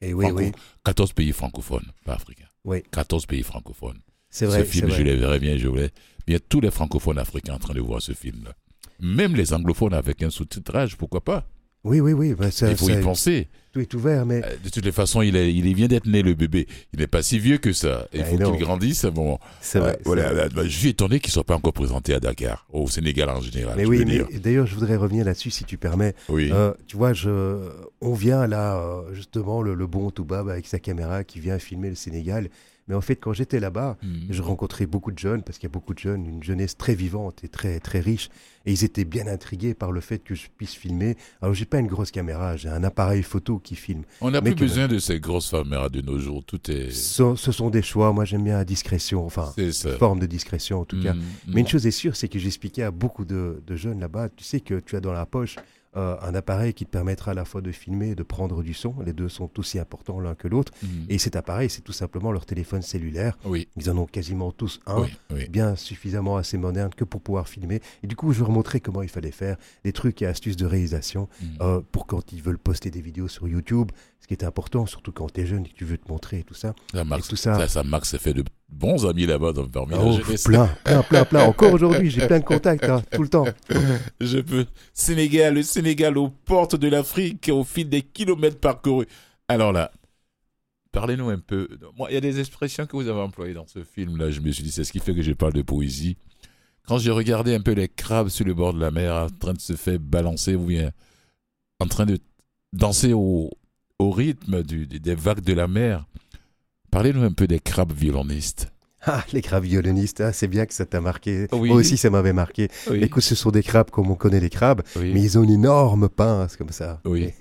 [SPEAKER 5] Et oui,
[SPEAKER 1] Franco-
[SPEAKER 5] oui,
[SPEAKER 1] 14 pays francophones, pas africains.
[SPEAKER 5] Oui.
[SPEAKER 1] 14 pays francophones.
[SPEAKER 5] C'est vrai.
[SPEAKER 1] ce film, je
[SPEAKER 5] vrai.
[SPEAKER 1] le verrais bien, je voulais bien tous les francophones africains en train de voir ce film-là. Même les anglophones avec un sous-titrage, pourquoi pas?
[SPEAKER 5] Oui, oui, oui. bah, ça-
[SPEAKER 1] Il faut
[SPEAKER 5] ça-
[SPEAKER 1] y penser.
[SPEAKER 5] tout est ouvert, mais
[SPEAKER 1] Euh, De toutes les façons, il, est, il vient d'être né, le bébé. Il n'est pas si vieux que ça. Il
[SPEAKER 5] Ah,
[SPEAKER 1] faut qu'il grandisse. Bon,
[SPEAKER 5] c'est vrai.
[SPEAKER 1] Euh,
[SPEAKER 5] c'est
[SPEAKER 1] voilà,
[SPEAKER 5] vrai.
[SPEAKER 1] euh, bah, je suis étonné qu'il ne soit pas encore présenté à Dakar, au Sénégal en général.
[SPEAKER 5] Mais oui, mais d'ailleurs, je voudrais revenir là-dessus, si tu permets.
[SPEAKER 1] Oui.
[SPEAKER 5] Euh, tu vois, je, on vient là, euh, justement, le, le bon Toubab avec sa caméra qui vient filmer le Sénégal. Mais en fait, quand j'étais là-bas,
[SPEAKER 1] Mhm.
[SPEAKER 5] je rencontrais beaucoup de jeunes, parce qu'il y a beaucoup de jeunes, une jeunesse très vivante et très, très riche. Et ils étaient bien intrigués par le fait que je puisse filmer. Alors, j'ai pas une grosse caméra, j'ai un appareil photo qui filme.
[SPEAKER 1] On n'a plus besoin de ces grosses caméras de nos jours. Tout est.
[SPEAKER 5] Ce, ce sont des choix. Moi, j'aime bien la discrétion, enfin,
[SPEAKER 1] ça.
[SPEAKER 5] forme de discrétion en tout cas.
[SPEAKER 1] Mhm.
[SPEAKER 5] Mais une chose est sûre, c'est que j'expliquais à beaucoup de, de jeunes là-bas, tu sais que tu as dans la poche euh, un appareil qui te permettra à la fois de filmer et de prendre du son. Les deux sont aussi importants l'un que l'autre.
[SPEAKER 1] Mhm.
[SPEAKER 5] Et cet appareil, c'est tout simplement leur téléphone cellulaire.
[SPEAKER 1] Oui,
[SPEAKER 5] Ils en ont quasiment tous un.
[SPEAKER 1] oui, oui.
[SPEAKER 5] bien suffisamment assez moderne que pour pouvoir filmer. Et du coup, je leur montrais comment il fallait faire, des trucs et astuces de réalisation
[SPEAKER 1] Mhm.
[SPEAKER 5] euh, pour quand ils veulent poster des vidéos sur YouTube, ce qui est important, surtout quand tu es jeune et que tu veux te montrer et tout ça.
[SPEAKER 1] Ça,
[SPEAKER 5] tout ça-
[SPEAKER 1] fait de bons amis là-bas dans, parmi la
[SPEAKER 5] Oh, plein, plein, plein, plein. Encore aujourd'hui, j'ai plein de contacts, hein, tout le temps.
[SPEAKER 1] Je peux. Sénégal, le Sénégal aux portes de l'Afrique au fil des kilomètres parcourus. Alors là, parlez-nous un peu. Moi, il y a des expressions que vous avez employées dans ce film-là. Je me suis dit, c'est ce qui fait que je parle de poésie. Quand j'ai regardé un peu les crabes sur le bord de la mer en train de se faire balancer ou bien en train de danser au, au rythme du- des- vagues de la mer, parlez-nous un peu des crabes violonistes.
[SPEAKER 5] Ah, les crabes violonistes, ah, c'est bien que ça t'a marqué.
[SPEAKER 1] Oui.
[SPEAKER 5] Moi aussi, ça m'avait marqué.
[SPEAKER 1] Oui,
[SPEAKER 5] Écoute, ce sont des crabes comme on connaît les crabes,
[SPEAKER 1] oui,
[SPEAKER 5] mais ils ont une énorme pince comme ça.
[SPEAKER 1] Oui.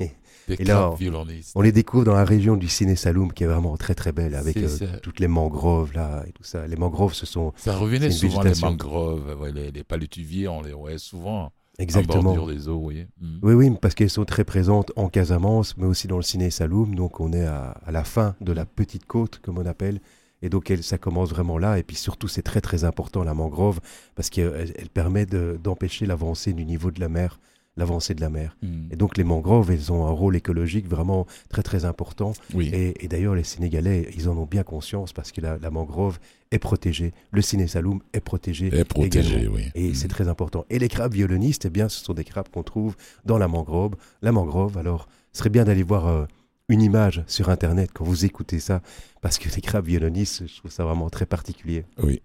[SPEAKER 1] des
[SPEAKER 5] et là,
[SPEAKER 1] crabes violonistes.
[SPEAKER 5] On les découvre dans la région du Ciné Saloum, qui est vraiment très très belle, avec euh, toutes les mangroves là et tout ça. Les mangroves, ce sont
[SPEAKER 1] Ça revenait souvent les mangroves, ouais, les, les palutuviers, on les voyait souvent en
[SPEAKER 5] exactement.
[SPEAKER 1] bordure des eaux, vous voyez. Mhm.
[SPEAKER 5] Oui, oui, parce qu'elles sont très présentes en Casamance, mais aussi dans le Ciné Saloum. Donc, on est à, à la fin de la petite côte, comme on appelle. Et donc, elle- ça commence vraiment là. Et puis, surtout, c'est très, très important, la mangrove, parce qu'elle elle permet de- d'empêcher l'avancée du niveau de la mer, l'avancée de la mer.
[SPEAKER 1] Mhm.
[SPEAKER 5] Et donc, les mangroves, elles ont un rôle écologique vraiment très, très important.
[SPEAKER 1] Oui,
[SPEAKER 5] Et, et d'ailleurs, les Sénégalais, ils en ont bien conscience, parce que la, la mangrove est protégée. Le Ciné Saloum est protégé.
[SPEAKER 1] et protégé,
[SPEAKER 5] également.
[SPEAKER 1] oui.
[SPEAKER 5] Et
[SPEAKER 1] Mhm.
[SPEAKER 5] c'est très important. Et les crabes violonistes, eh bien, ce sont des crabes qu'on trouve dans la mangrove. La mangrove, alors, ce serait bien d'aller voir euh, une image sur Internet quand vous écoutez ça, parce que les crabes violonistes, je trouve ça vraiment très particulier.
[SPEAKER 1] Oui.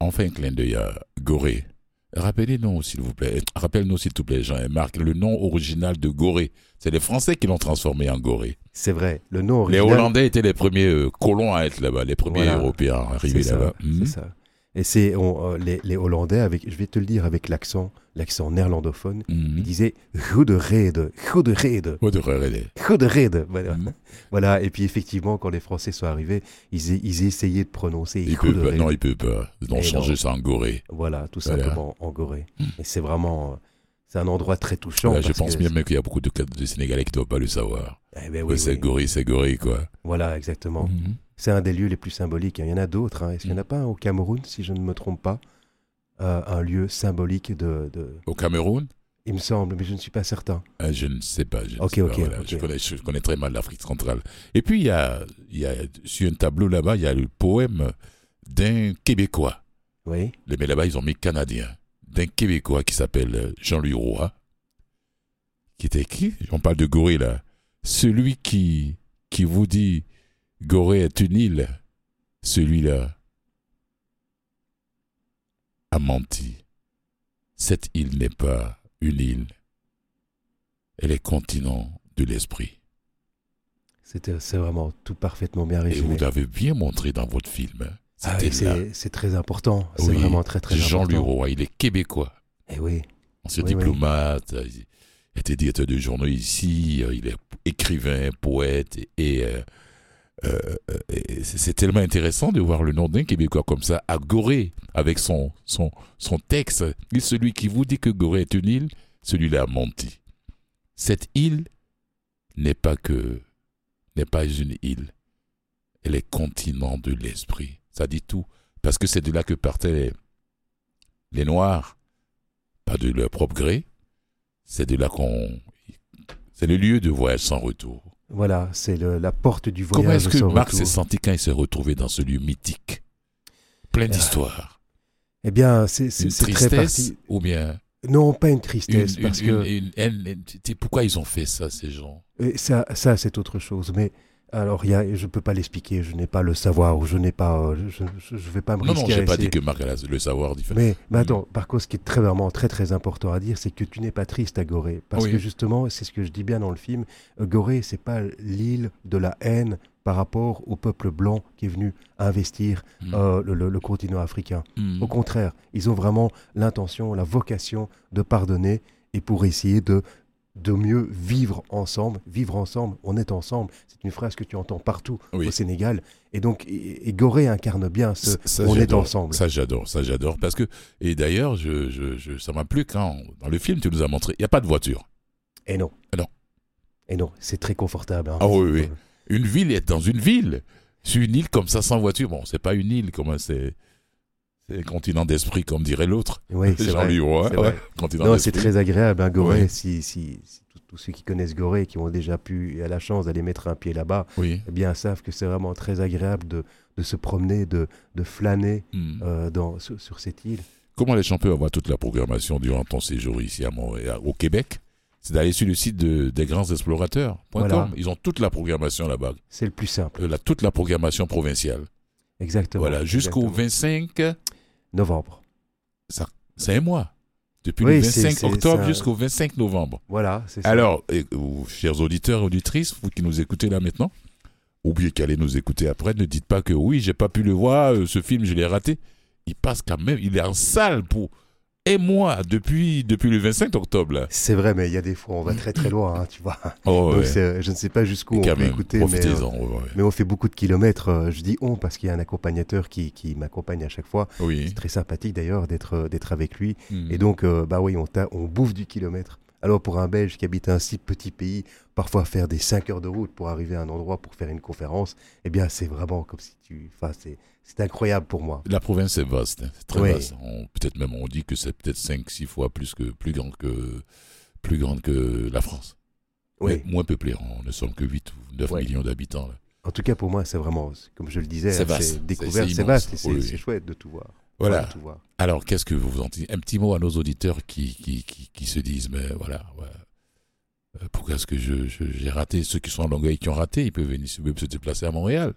[SPEAKER 1] On fait un clin d'œil à Gorée. Rappelez-nous, s'il vous plaît. Rappelle-nous, s'il te plaît, Jean et Marc, le nom original de Gorée. C'est les Français qui l'ont transformé en Gorée.
[SPEAKER 5] C'est vrai, le nom
[SPEAKER 1] Les
[SPEAKER 5] original...
[SPEAKER 1] Hollandais étaient les premiers euh, colons à être là-bas, les premiers
[SPEAKER 5] Voilà.
[SPEAKER 1] Européens arrivés là-bas.
[SPEAKER 5] C'est ça. Et c'est euh, les, les Hollandais, avec, je vais te le dire avec l'accent, l'accent néerlandophone,
[SPEAKER 1] Mhm.
[SPEAKER 5] ils disaient « Goede rede, goede rede,
[SPEAKER 1] de Rérélé.
[SPEAKER 5] goede rede ». Voilà.
[SPEAKER 1] Mhm.
[SPEAKER 5] voilà. Et puis effectivement, quand les Français sont arrivés, ils, ils essayaient de prononcer
[SPEAKER 1] Il «
[SPEAKER 5] goede
[SPEAKER 1] peut pas,
[SPEAKER 5] rede ».
[SPEAKER 1] non, il peut pas. Ils ont changé ça en Gorée.
[SPEAKER 5] Voilà, tout
[SPEAKER 1] Voilà.
[SPEAKER 5] simplement en Gorée.
[SPEAKER 1] Mm.
[SPEAKER 5] Et c'est vraiment, euh, c'est un endroit très touchant.
[SPEAKER 1] Je pense
[SPEAKER 5] que-
[SPEAKER 1] bien même qu'il y a beaucoup de, de Sénégalais qui ne doivent pas le savoir.
[SPEAKER 5] Eh ben oui,
[SPEAKER 1] c'est. Gorée, c'est Gorée, quoi.
[SPEAKER 5] Voilà, exactement.
[SPEAKER 1] Mhm.
[SPEAKER 5] C'est un des lieux les plus symboliques. Il y en a d'autres. hein. Est-ce qu'il n'y en a pas un au Cameroun, si je ne me trompe pas Euh, Un lieu symbolique de, de-
[SPEAKER 1] Au Cameroun?
[SPEAKER 5] Il me semble, mais je ne suis pas certain.
[SPEAKER 1] Euh, Je ne sais pas. Je ne
[SPEAKER 5] Ok,
[SPEAKER 1] sais
[SPEAKER 5] ok,
[SPEAKER 1] pas, voilà.
[SPEAKER 5] ok.
[SPEAKER 1] Je, connais, je connais très mal l'Afrique centrale. Et puis, il y a, il y a, sur un tableau là-bas, il y a le poème d'un Québécois.
[SPEAKER 5] Oui,
[SPEAKER 1] Les- Mais là-bas, ils ont mis Canadien. D'un Québécois qui s'appelle Jean-Louis Roy. Qui est écrit, on parle de Gorée là. Celui qui, qui vous dit Gorée est une île, celui-là a menti. Cette île n'est pas une île. Elle est continent de l'esprit.
[SPEAKER 5] c'était, c'est vraiment tout parfaitement bien
[SPEAKER 1] Et
[SPEAKER 5] résumé.
[SPEAKER 1] vous l'avez bien montré dans votre film.
[SPEAKER 5] Ah oui, c'est, très important. C'est
[SPEAKER 1] Oui,
[SPEAKER 5] vraiment très très
[SPEAKER 1] Jean-Louis
[SPEAKER 5] important.
[SPEAKER 1] Roy, il est québécois.
[SPEAKER 5] Eh oui,
[SPEAKER 1] Ancien
[SPEAKER 5] Oui,
[SPEAKER 1] diplomate, euh, il était directeur de journaux ici, euh, il est écrivain, poète, et, et, euh, euh, euh, et c'est c'est tellement intéressant de voir le nom d'un Québécois comme ça, à Gorée, avec son, son, son texte. Et celui qui vous dit que Gorée est une île, celui-là a menti. Cette île n'est pas que, n'est pas une île, elle est continent de l'esprit. Ça dit tout, parce que c'est de là que partaient les, les Noirs pas de leur propre gré. C'est de là qu'on. C'est le lieu de voyage sans retour.
[SPEAKER 5] Voilà, c'est la porte du
[SPEAKER 1] Comment
[SPEAKER 5] voyage.
[SPEAKER 1] est-ce
[SPEAKER 5] de
[SPEAKER 1] que Marc s'est senti quand il s'est retrouvé dans ce lieu mythique Plein d'histoires?
[SPEAKER 5] Eh bien, c'est très parti.
[SPEAKER 1] ou bien
[SPEAKER 5] Non, pas une tristesse,
[SPEAKER 1] une-
[SPEAKER 5] parce
[SPEAKER 1] une-
[SPEAKER 5] que
[SPEAKER 1] une Pourquoi ils ont fait ça, ces gens?
[SPEAKER 5] Et ça, ça c'est autre chose. Mais alors, y a, je ne peux pas l'expliquer. Je n'ai pas le savoir ou je n'ai pas. euh, Je ne vais pas me
[SPEAKER 1] Non, non,
[SPEAKER 5] à
[SPEAKER 1] j'ai pas dit que Marc allait le savoir différent.
[SPEAKER 5] Mais, mais attends, par contre, ce qui est très, vraiment très très important à dire, c'est que tu n'es pas triste à Gorée. Parce
[SPEAKER 1] Oui.
[SPEAKER 5] que justement, c'est ce que je dis bien dans le film, euh, Gorée, c'est pas l'île de la haine par rapport au peuple blanc qui est venu investir
[SPEAKER 1] Mm.
[SPEAKER 5] euh, le, le- le continent africain.
[SPEAKER 1] Mm.
[SPEAKER 5] Au contraire, ils ont vraiment l'intention, la vocation de pardonner et pour essayer de, de mieux vivre ensemble. Vivre ensemble, on est ensemble. C'est une phrase que tu entends partout
[SPEAKER 1] Oui.
[SPEAKER 5] au Sénégal. Et donc, et, et Gorée incarne bien ce
[SPEAKER 1] Ça-
[SPEAKER 5] on est ensemble.
[SPEAKER 1] Ça, j'adore, ça, j'adore. Parce que, et d'ailleurs, je, je, je- ça m'a plu quand, dans le film, tu nous as montré, il n'y a pas de voiture.
[SPEAKER 5] Et non.
[SPEAKER 1] Ah non.
[SPEAKER 5] Et non, c'est très confortable. hein.
[SPEAKER 1] Ah oui, oui. Une ville est dans une ville. Sur une île comme ça, sans voiture, bon, c'est pas une île, comme c'est. Continent d'esprit, comme dirait l'autre.
[SPEAKER 5] Oui, c'est.
[SPEAKER 1] Jean-Louis Roy,
[SPEAKER 5] c'est
[SPEAKER 1] ouais,
[SPEAKER 5] c'est très agréable, hein, Gorée. Si, si, si tous- ceux qui connaissent Gorée, qui ont déjà pu et à la chance d'aller mettre un pied là-bas,
[SPEAKER 1] Oui.
[SPEAKER 5] eh bien, savent que c'est vraiment très agréable de, de se promener, de, de flâner
[SPEAKER 1] Hmm.
[SPEAKER 5] euh, dans, sur, sur cette île.
[SPEAKER 1] Comment les peuvent avoir toute la programmation durant ton séjour ici à Montréal, au Québec? C'est d'aller sur le site de, des grands explorateurs.com.
[SPEAKER 5] Voilà.
[SPEAKER 1] Ils ont toute la programmation là-bas.
[SPEAKER 5] C'est le plus simple.
[SPEAKER 1] Euh, la- toute la programmation provinciale.
[SPEAKER 5] Exactement.
[SPEAKER 1] Voilà, jusqu'au
[SPEAKER 5] exactement.
[SPEAKER 1] 25,
[SPEAKER 5] novembre.
[SPEAKER 1] c'est un mois. Depuis
[SPEAKER 5] Oui,
[SPEAKER 1] le
[SPEAKER 5] c'est-
[SPEAKER 1] 25
[SPEAKER 5] c'est
[SPEAKER 1] octobre
[SPEAKER 5] ça.
[SPEAKER 1] jusqu'au 25 novembre.
[SPEAKER 5] Voilà, c'est ça.
[SPEAKER 1] Alors, et, vous, chers auditeurs et auditrices, vous qui nous écoutez là maintenant, ou bien qui allez nous écouter après, ne dites pas que oui, j'ai pas pu le voir, euh, ce film, je l'ai raté. Il passe quand même, il est en salle pour un mois depuis, depuis le 25 octobre. Là.
[SPEAKER 5] C'est vrai, mais il y a des fois, on va très très loin, hein, tu vois.
[SPEAKER 1] Oh,
[SPEAKER 5] Donc,
[SPEAKER 1] ouais.
[SPEAKER 5] c'est- je ne sais pas jusqu'où
[SPEAKER 1] Et
[SPEAKER 5] on
[SPEAKER 1] quand
[SPEAKER 5] peut
[SPEAKER 1] même,
[SPEAKER 5] écouter, mais, euh,
[SPEAKER 1] profitez-en. ouais, ouais.
[SPEAKER 5] mais on fait beaucoup de kilomètres. euh, Je dis on parce qu'il y a un accompagnateur qui, qui m'accompagne à chaque fois.
[SPEAKER 1] Oui.
[SPEAKER 5] C'est très sympathique d'ailleurs d'être euh, d'être avec lui.
[SPEAKER 1] Mm.
[SPEAKER 5] Et donc, euh, bah oui, on, ta- on bouffe du kilomètre. Alors pour un Belge qui habite un si petit pays, parfois faire des 5 heures de route pour arriver à un endroit pour faire une conférence, eh bien c'est vraiment comme si tu... Enfin, c'est c'est incroyable pour moi.
[SPEAKER 1] La province est vaste, hein, très
[SPEAKER 5] Oui.
[SPEAKER 1] vaste. Peut-être même on dit que c'est peut-être 5-6 fois plus que plus grande que plus grande que la France.
[SPEAKER 5] Oui.
[SPEAKER 1] Mais moins peuplée. On ne sommes que 8 ou 9
[SPEAKER 5] Ouais.
[SPEAKER 1] millions d'habitants. là.
[SPEAKER 5] En tout cas, pour moi, c'est vraiment, comme je le disais,
[SPEAKER 1] C'est
[SPEAKER 5] hein, découvert,
[SPEAKER 1] C'est-
[SPEAKER 5] vaste
[SPEAKER 1] Oui,
[SPEAKER 5] c'est chouette de tout voir.
[SPEAKER 1] Voilà. Alors, qu'est-ce que vous en dites? Un petit mot à nos auditeurs qui, qui, qui, qui se disent, mais voilà, ouais, euh, pourquoi est-ce que je, je- j'ai raté? Ceux qui sont en Longueuil qui ont raté, ils peuvent venir se déplacer à Montréal.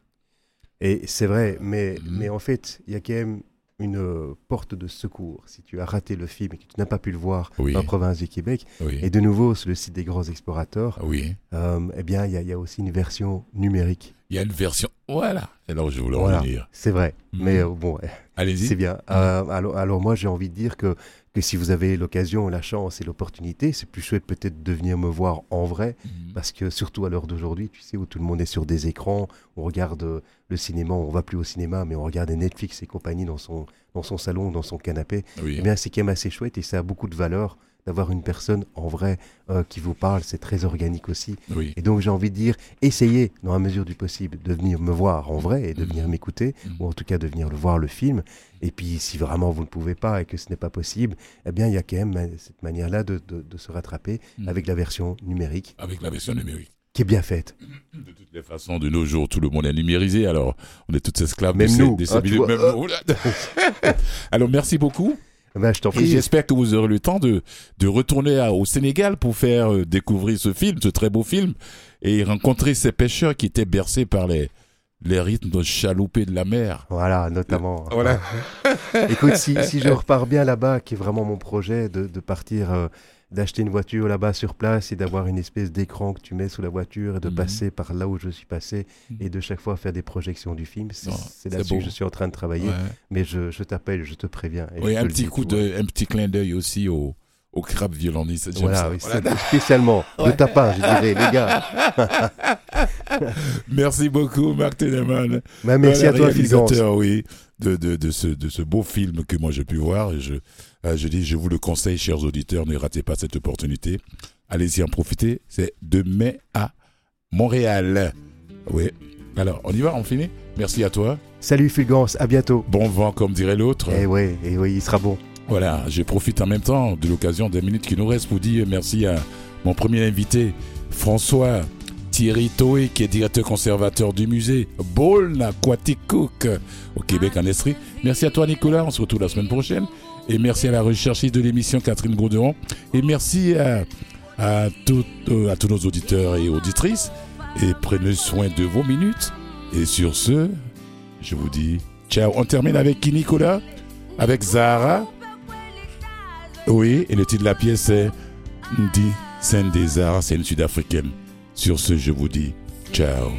[SPEAKER 5] Et c'est vrai, mais,
[SPEAKER 1] Mhm.
[SPEAKER 5] mais en fait, il y a quand même une euh, porte de secours. Si tu as raté le film et que tu n'as pas pu le voir
[SPEAKER 1] Oui,
[SPEAKER 5] dans la province du Québec,
[SPEAKER 1] oui,
[SPEAKER 5] et de nouveau sur le site des grands explorateurs,
[SPEAKER 1] oui.
[SPEAKER 5] euh, eh bien, il y, y a aussi une version numérique.
[SPEAKER 1] Il y a une version. Voilà, où je voulais en
[SPEAKER 5] Voilà.
[SPEAKER 1] venir.
[SPEAKER 5] C'est vrai,
[SPEAKER 1] Mhm.
[SPEAKER 5] mais euh, bon,
[SPEAKER 1] Allez-y.
[SPEAKER 5] c'est bien. Euh, alors, alors moi, j'ai envie de dire que, que si vous avez l'occasion, la chance et l'opportunité, c'est plus chouette peut-être de venir me voir en vrai,
[SPEAKER 1] Mhm.
[SPEAKER 5] parce que surtout à l'heure d'aujourd'hui, tu sais, où tout le monde est sur des écrans, on regarde euh, le cinéma, on va plus au cinéma, mais on regarde Netflix et compagnie dans son, dans son salon, dans son canapé,
[SPEAKER 1] Oui.
[SPEAKER 5] eh bien, c'est quand même assez chouette et ça a beaucoup de valeur d'avoir une personne en vrai euh, qui vous parle, c'est très organique aussi.
[SPEAKER 1] oui.
[SPEAKER 5] Et donc j'ai envie de dire, essayez, dans la mesure du possible, de venir me voir en vrai et de
[SPEAKER 1] Mhm.
[SPEAKER 5] venir m'écouter,
[SPEAKER 1] Mhm.
[SPEAKER 5] ou en tout cas de venir le voir le film. Et puis si vraiment vous ne pouvez pas et que ce n'est pas possible, eh bien il y a quand même euh, cette manière-là de, de- de se rattraper
[SPEAKER 1] Mhm.
[SPEAKER 5] avec la version numérique,
[SPEAKER 1] Avec la version numérique.
[SPEAKER 5] qui est bien faite.
[SPEAKER 1] De toutes les façons, de nos jours, tout le monde est numérisé, alors on est tous esclaves
[SPEAKER 5] Même
[SPEAKER 1] de ces-
[SPEAKER 5] nous,
[SPEAKER 1] de ces
[SPEAKER 5] vois.
[SPEAKER 1] Même nous, alors merci beaucoup.
[SPEAKER 5] Ben, je t'en
[SPEAKER 1] Et
[SPEAKER 5] prie.
[SPEAKER 1] j'espère que vous aurez le temps de, de retourner à- au Sénégal pour faire euh, découvrir ce film, ce très beau film, et rencontrer ces pêcheurs qui étaient bercés par les, les rythmes chaloupés de la mer.
[SPEAKER 5] Voilà, notamment.
[SPEAKER 1] Voilà.
[SPEAKER 5] Écoute, si, si je repars bien là-bas, qui est vraiment mon projet de, de partir, euh, d'acheter une voiture là-bas sur place et d'avoir une espèce d'écran que tu mets sous la voiture et de
[SPEAKER 1] Mhm.
[SPEAKER 5] passer par là où je suis passé
[SPEAKER 1] Mhm.
[SPEAKER 5] et de chaque fois faire des projections du film, c'est là-dessus que je suis en train de travailler.
[SPEAKER 1] Ouais.
[SPEAKER 5] Mais je, je t'appelle, je te préviens. et
[SPEAKER 1] Oui, un petit coup de, un petit clin d'œil aussi au, au crabe violoniste.
[SPEAKER 5] Voilà, oui, spécialement de ta part, je dirais, les gars.
[SPEAKER 1] Merci beaucoup, Marc Teneman.
[SPEAKER 5] Bah, merci
[SPEAKER 1] Voilà,
[SPEAKER 5] à toi,
[SPEAKER 1] réalisateur, oui, de, de, de, ce, de ce beau film que moi j'ai pu voir. Et je, euh, je dis, je vous le conseille, chers auditeurs, ne ratez pas cette opportunité. Allez-y en profiter. C'est demain à Montréal. Oui. Alors, on y va, on finit. Merci à toi.
[SPEAKER 5] Salut Fulgence, à bientôt.
[SPEAKER 1] Bon vent, comme dirait l'autre.
[SPEAKER 5] Eh oui, eh oui, il sera bon.
[SPEAKER 1] Voilà, je profite en même temps de l'occasion des minutes qui nous restent pour dire merci à mon premier invité, François
[SPEAKER 6] Thierry Toé, qui est directeur conservateur du musée Bolna Aquatic Cook au Québec en Estrie. Merci à toi, Nicolas. On se retrouve la semaine prochaine. Et merci à la recherchiste de l'émission Catherine Gauderon. Et merci à, euh, à tous nos auditeurs et auditrices. Et prenez soin de vos minutes. Et sur ce, je vous dis ciao. On termine avec qui Nicolas? Avec Zahara Oui, et le titre de la pièce est Ndi Sainte des Zahara, c'est une sud-africaine. Sur ce, je vous dis ciao.